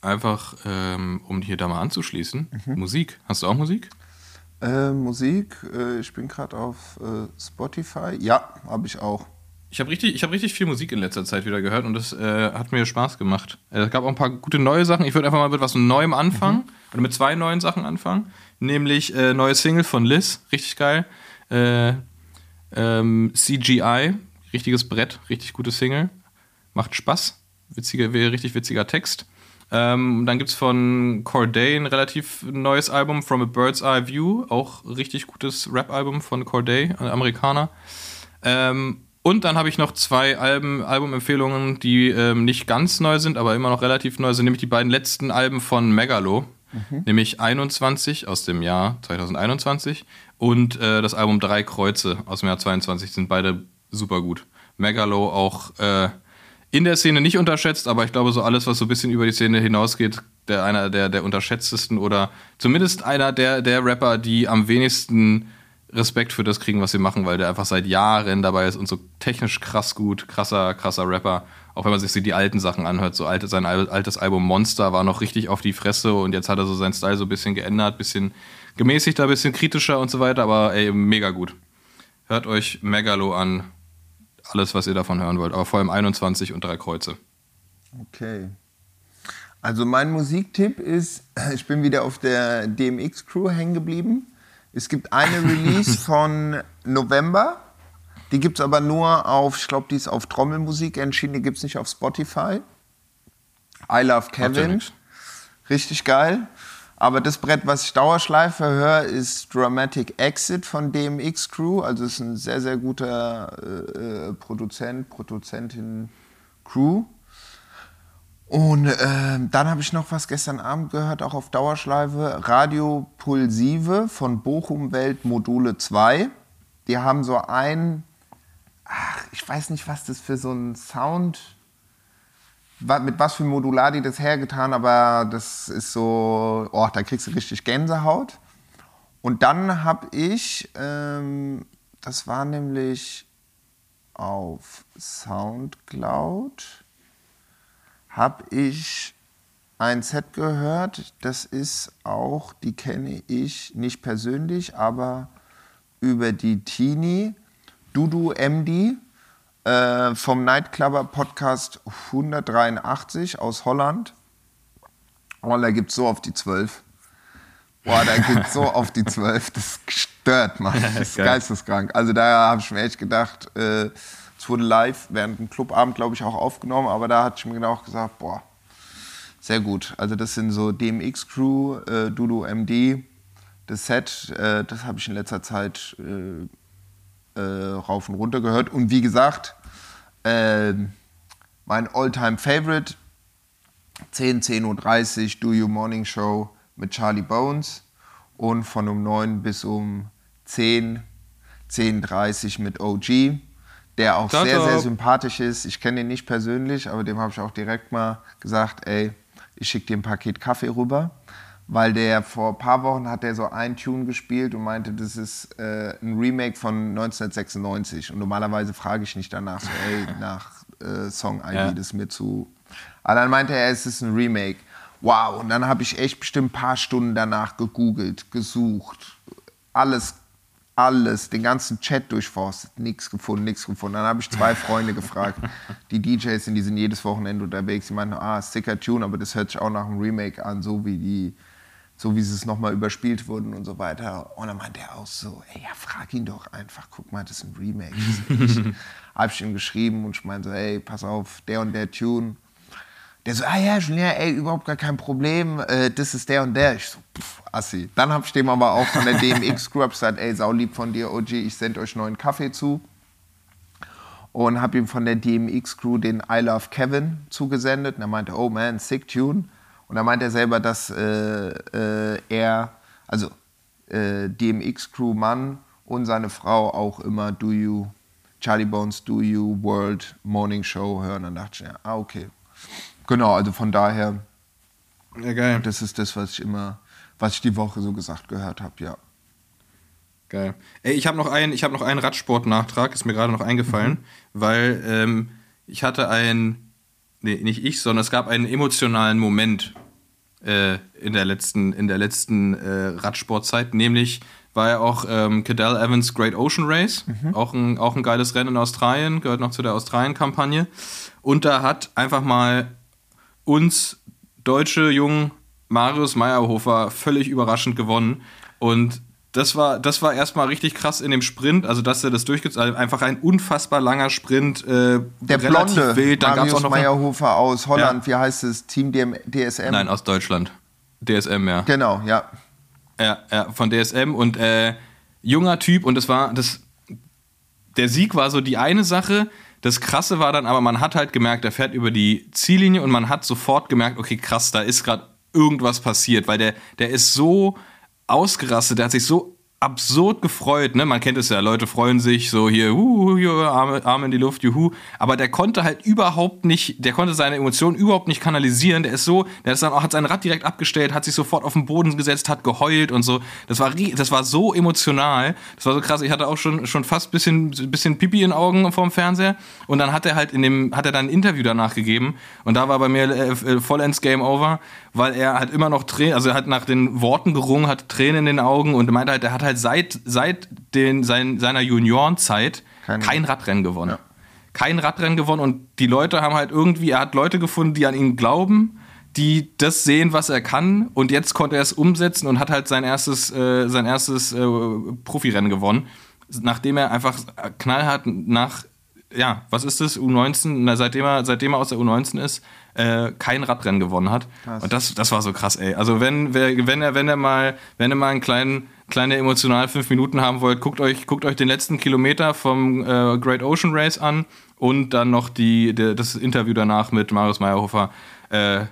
einfach, ähm, um hier da mal anzuschließen, mhm. Musik. Hast du auch Musik? Äh, Musik, äh, ich bin gerade auf äh, Spotify. Ja, habe ich auch. Ich habe richtig, hab richtig viel Musik in letzter Zeit wieder gehört und das äh, hat mir Spaß gemacht. Es gab auch ein paar gute neue Sachen. Ich würde einfach mal mit was Neuem anfangen. Mhm. Oder mit zwei neuen Sachen anfangen. Nämlich äh, neue Single von Liz, richtig geil. Ähm, CGI, richtiges Brett, richtig gute Single. Macht Spaß. Witziger, richtig witziger Text. Ähm, dann gibt es von Corday ein relativ neues Album, From a Bird's Eye View, auch richtig gutes Rap-Album von Corday, ein Amerikaner. Ähm, und dann habe ich noch zwei Alben, Albumempfehlungen, die ähm, nicht ganz neu sind, aber immer noch relativ neu sind, nämlich die beiden letzten Alben von Megalo, mhm. nämlich 21 aus dem Jahr 2021 und äh, das Album Drei Kreuze aus dem Jahr 22 sind beide super gut. Megalo auch äh, in der Szene nicht unterschätzt, aber ich glaube, so alles, was so ein bisschen über die Szene hinausgeht, der einer der, der unterschätztesten oder zumindest einer der, der Rapper, die am wenigsten Respekt für das kriegen, was sie machen, weil der einfach seit Jahren dabei ist und so technisch krass gut, krasser, krasser Rapper. Auch wenn man sich so die alten Sachen anhört, so alte, sein altes Album Monster war noch richtig auf die Fresse und jetzt hat er so seinen Style so ein bisschen geändert, bisschen gemäßigter, bisschen kritischer und so weiter, aber ey, mega gut. Hört euch Megalo an, alles, was ihr davon hören wollt, aber vor allem 21 und drei Kreuze. Okay. Also mein Musiktipp ist, ich bin wieder auf der DMX-Crew hängen geblieben. Es gibt eine Release von November. Die gibt es aber nur auf, ich glaube, die ist auf Trommelmusik entschieden, die gibt es nicht auf Spotify. I Love Kevin. Richtig geil. Aber das Brett, was ich Dauerschleife höre, ist Dramatic Exit von DMX Crew. Also ist ein sehr, sehr guter äh, äh Produzent, Produzentin Crew. Und äh, dann habe ich noch was gestern Abend gehört, auch auf Dauerschleife. Radio Pulsive von Bochum Welt Module 2. Die haben so ein, ach, ich weiß nicht, was das für so ein Sound, mit was für Modular die das hergetan, aber das ist so, oh, da kriegst du richtig Gänsehaut. Und dann habe ich, ähm, das war nämlich auf Soundcloud habe ich ein Set gehört, das ist auch, die kenne ich nicht persönlich, aber über die Teenie, Dudu MD äh, vom Nightclubber Podcast 183 aus Holland. Oh, da gibt es so auf die 12. Boah, da gibt es so auf die 12. Das stört, Mann. Das ist geisteskrank. Also da habe ich mir echt gedacht, äh, es wurde live während dem Clubabend, glaube ich, auch aufgenommen, aber da hatte ich mir genau auch gesagt, boah, sehr gut. Also das sind so DMX Crew, äh, Dudu MD, das Set, äh, das habe ich in letzter Zeit äh, rauf und runter gehört. Und wie gesagt, äh, mein Alltime favorite 10, 10.30 Uhr Do You Morning Show mit Charlie Bones und von um 9 bis um 10, 10.30 Uhr mit OG der auch sehr, sehr sympathisch ist. Ich kenne ihn nicht persönlich, aber dem habe ich auch direkt mal gesagt, ey, ich schicke dir ein Paket Kaffee rüber. Weil der vor ein paar Wochen hat der so ein Tune gespielt und meinte, das ist äh, ein Remake von 1996. Und normalerweise frage ich nicht danach so, ey, nach äh, Song-ID, ja. das ist mir zu. Aber dann meinte er, es ist ein Remake. Wow, und dann habe ich echt bestimmt ein paar Stunden danach gegoogelt, gesucht, alles alles, den ganzen Chat durchforstet, nichts gefunden, nichts gefunden. Dann habe ich zwei Freunde gefragt, die DJs sind, die sind jedes Wochenende unterwegs. Die meinten, ah, Sticker Tune, aber das hört sich auch nach einem Remake an, so wie die, so wie sie es nochmal überspielt wurden und so weiter. Und dann meinte er auch so, ey, ja, frag ihn doch einfach, guck mal, das ist ein Remake. habe ich ihm geschrieben und ich meinte so, ey, pass auf, der und der Tune der so, ah ja, Julien, ey, überhaupt gar kein Problem, äh, das ist der und der. Ich so, pff, assi. Dann hab ich dem aber auch von der DMX-Crew gesagt, ey, saulieb von dir, OG, ich send euch neuen Kaffee zu. Und hab ihm von der DMX-Crew den I Love Kevin zugesendet. Und er meinte, oh man, sick tune. Und dann meinte er selber, dass äh, äh, er, also äh, DMX-Crew-Mann und seine Frau auch immer Do You, Charlie Bones Do You World Morning Show hören. Dann dachte ich, ja, ah, okay, Genau, also von daher, ja, geil. das ist das, was ich immer, was ich die Woche so gesagt gehört habe, ja. Geil. Ey, ich habe noch einen, ich habe noch einen Radsport-Nachtrag, ist mir gerade noch eingefallen, mhm. weil ähm, ich hatte ein, nee, nicht ich, sondern es gab einen emotionalen Moment äh, in der letzten, in der letzten äh, Radsportzeit, nämlich war ja auch ähm, Cadell Evans Great Ocean Race, mhm. auch, ein, auch ein geiles Rennen in Australien, gehört noch zu der Australien-Kampagne. Und da hat einfach mal uns deutsche Jungen Marius Meyerhofer völlig überraschend gewonnen. Und das war, das war erstmal richtig krass in dem Sprint, also dass er das durchgezogen also einfach ein unfassbar langer Sprint, äh, Der relativ blonde wild. Dann Marius auch Meyerhofer aus Holland, ja. wie heißt es, Team DSM? Nein, aus Deutschland. DSM, ja. Genau, ja. Ja, ja von DSM und äh, junger Typ und das war, das, der Sieg war so die eine Sache, das Krasse war dann aber, man hat halt gemerkt, er fährt über die Ziellinie und man hat sofort gemerkt, okay, krass, da ist gerade irgendwas passiert, weil der, der ist so ausgerastet, der hat sich so absurd gefreut, ne? Man kennt es ja, Leute freuen sich so hier, hier Arme, in die Luft, juhu. Aber der konnte halt überhaupt nicht, der konnte seine Emotionen überhaupt nicht kanalisieren. Der ist so, der ist dann auch, hat sein Rad direkt abgestellt, hat sich sofort auf den Boden gesetzt, hat geheult und so. Das war, das war so emotional. Das war so krass. Ich hatte auch schon, schon fast bisschen, bisschen Pipi in Augen vorm Fernseher. Und dann hat er halt in dem, hat er dann ein Interview danach gegeben. Und da war bei mir äh, äh vollends Game Over, weil er hat immer noch Tränen, also er hat nach den Worten gerungen, hat Tränen in den Augen und meinte halt, er hat halt seit, seit den, sein, seiner Juniorenzeit kein, kein Radrennen gewonnen. Ja. Kein Radrennen gewonnen und die Leute haben halt irgendwie, er hat Leute gefunden, die an ihn glauben, die das sehen, was er kann und jetzt konnte er es umsetzen und hat halt sein erstes, äh, sein erstes äh, Profirennen gewonnen, nachdem er einfach knallhart nach ja, was ist das? U19, na, seitdem er, seitdem er aus der U19 ist, äh, kein Radrennen gewonnen hat. Krass. Und das, das war so krass, ey. Also wenn, wenn er, wenn er mal, wenn er mal einen kleinen, kleine emotional fünf Minuten haben wollt, guckt euch, guckt euch den letzten Kilometer vom äh, Great Ocean Race an und dann noch die, die das Interview danach mit Marius Meyerhofer. Äh,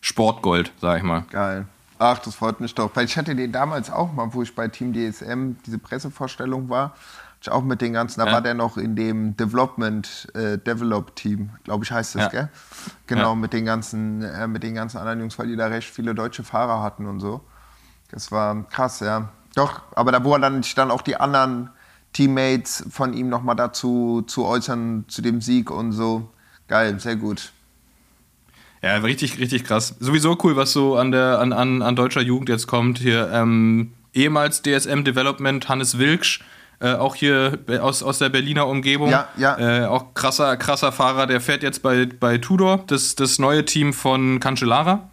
Sportgold, sag ich mal. Geil. Ach, das freut mich doch. Weil ich hatte den damals auch mal, wo ich bei Team DSM diese Pressevorstellung war ich auch mit den ganzen, da ja. war der noch in dem Development, äh, Develop Team, glaube ich heißt das, ja. gell? Genau, ja. mit den ganzen, äh, mit den ganzen anderen Jungs, weil die da recht viele deutsche Fahrer hatten und so. Das war krass, ja. Doch, aber da wurden dann, dann auch die anderen Teammates von ihm nochmal dazu zu äußern, zu dem Sieg und so. Geil, sehr gut. Ja, richtig, richtig krass. Sowieso cool, was so an der an, an, an deutscher Jugend jetzt kommt. Hier ähm, ehemals DSM Development Hannes Wilksch, äh, auch hier aus, aus der Berliner Umgebung. Ja, ja. Äh, auch krasser, krasser Fahrer, der fährt jetzt bei, bei Tudor, das, das neue Team von Cancellara.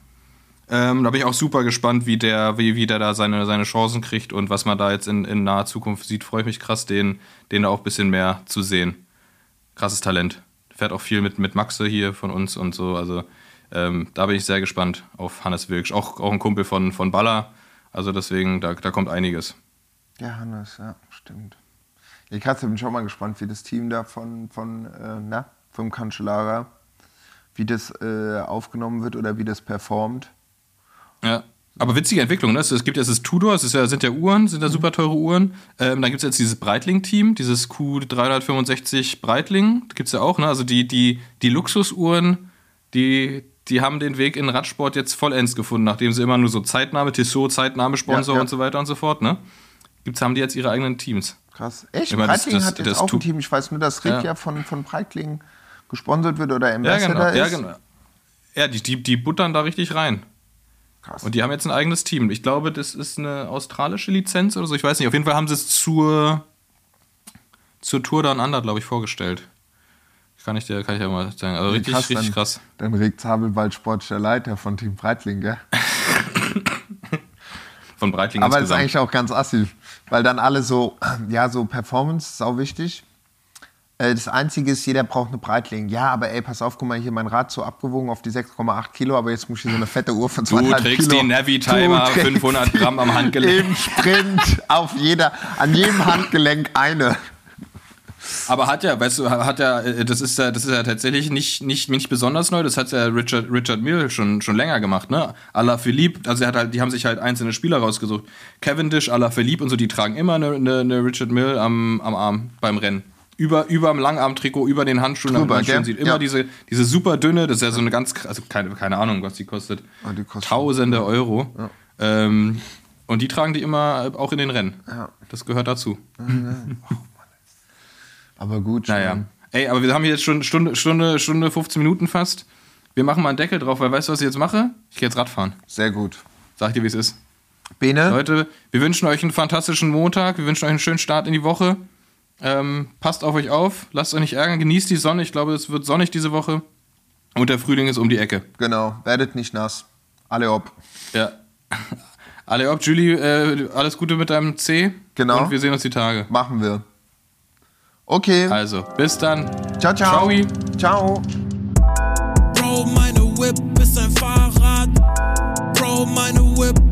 Ähm, da bin ich auch super gespannt, wie der, wie, wie der da seine, seine Chancen kriegt und was man da jetzt in, in naher Zukunft sieht. Freue ich mich krass, den, den da auch ein bisschen mehr zu sehen. Krasses Talent. Fährt auch viel mit, mit Maxe hier von uns und so. Also ähm, da bin ich sehr gespannt auf Hannes Wilksch. Auch, auch ein Kumpel von, von Baller. Also deswegen, da, da kommt einiges. Ja, Hannes, ja, stimmt. Ich bin schon mal gespannt, wie das Team da von, von äh, na, vom Cancellara, wie das äh, aufgenommen wird oder wie das performt. Ja. Aber witzige Entwicklung, ne? Es gibt jetzt das Tudor, es ja, sind ja Uhren, sind ja super teure Uhren. Ähm, dann gibt es jetzt dieses Breitling-Team, dieses Q365 Breitling, gibt es ja auch, ne? Also die, die, die Luxusuhren, die, die haben den Weg in Radsport jetzt vollends gefunden, nachdem sie immer nur so Zeitnahme, Tissot, Zeitnahme, Sponsor ja, ja. und so weiter und so fort, ne? Gibt's, haben die jetzt ihre eigenen Teams. Krass. Echt? Ich meine, Breitling das, das, hat jetzt das auch ein Team. Ich weiß nur, dass Rick ja, ja von, von Breitling gesponsert wird oder Ambassador ja, genau. ist. Ja, genau. Ja, die, die, die buttern da richtig rein. Krass. Und die haben jetzt ein eigenes Team. Ich glaube, das ist eine australische Lizenz oder so. Ich weiß nicht. Auf jeden Fall haben sie es zur, zur Tour Down Under, glaube ich, vorgestellt. Kann ich dir, kann ich ja mal sagen. Also richtig, krass, richtig dann, krass. Dann Rick Zabelwald, sportlicher Leiter von Team Breitling, gell? von Breitling Aber das ist eigentlich auch ganz assi, weil dann alle so, ja, so Performance ist auch wichtig. Äh, das Einzige ist, jeder braucht eine Breitling. Ja, aber ey, pass auf, guck mal, hier mein Rad so abgewogen auf die 6,8 Kilo, aber jetzt muss ich hier so eine fette Uhr von 2,5 Kilo. Du trägst den Navi-Timer, 500 Gramm am Handgelenk. Im Sprint, auf jeder, an jedem Handgelenk eine. Aber hat ja, weißt du, hat ja, äh, das ist ja, das ist ja tatsächlich nicht, nicht, nicht besonders neu. Das hat ja Richard, Richard Mill schon, schon länger gemacht, ne? Ala Philippe, also er hat halt, die haben sich halt einzelne Spieler rausgesucht. Cavendish, Ala Philippe und so, die tragen immer eine, eine, eine Richard Mill am, am Arm beim Rennen über, über dem Langarm-Trikot, über den Handschuhen, Drüber, man schön sieht. Immer ja. diese, diese super dünne, das ist ja so eine ganz, also keine, keine Ahnung, was die kostet. Oh, die kostet Tausende Euro. Ja. Ähm, und die tragen die immer auch in den Rennen. Ja. Das gehört dazu. Aber gut. Naja. Schon. Ey, aber wir haben jetzt schon Stunde, Stunde, Stunde 15 Minuten fast. Wir machen mal einen Deckel drauf, weil weißt du, was ich jetzt mache? Ich gehe jetzt Radfahren. Sehr gut. Sag dir, wie es ist. Bene? Leute, wir wünschen euch einen fantastischen Montag. Wir wünschen euch einen schönen Start in die Woche. Ähm, passt auf euch auf. Lasst euch nicht ärgern. Genießt die Sonne. Ich glaube, es wird sonnig diese Woche. Und der Frühling ist um die Ecke. Genau. Werdet nicht nass. Alle ob. Ja. Alle ob. Julie, äh, alles Gute mit deinem C. Genau. Und wir sehen uns die Tage. Machen wir. Okay. Also, bis dann. Ciao, ciao. Ciao. ciao. Bro, meine Whip ist ein Fahrrad. Bro, meine Whip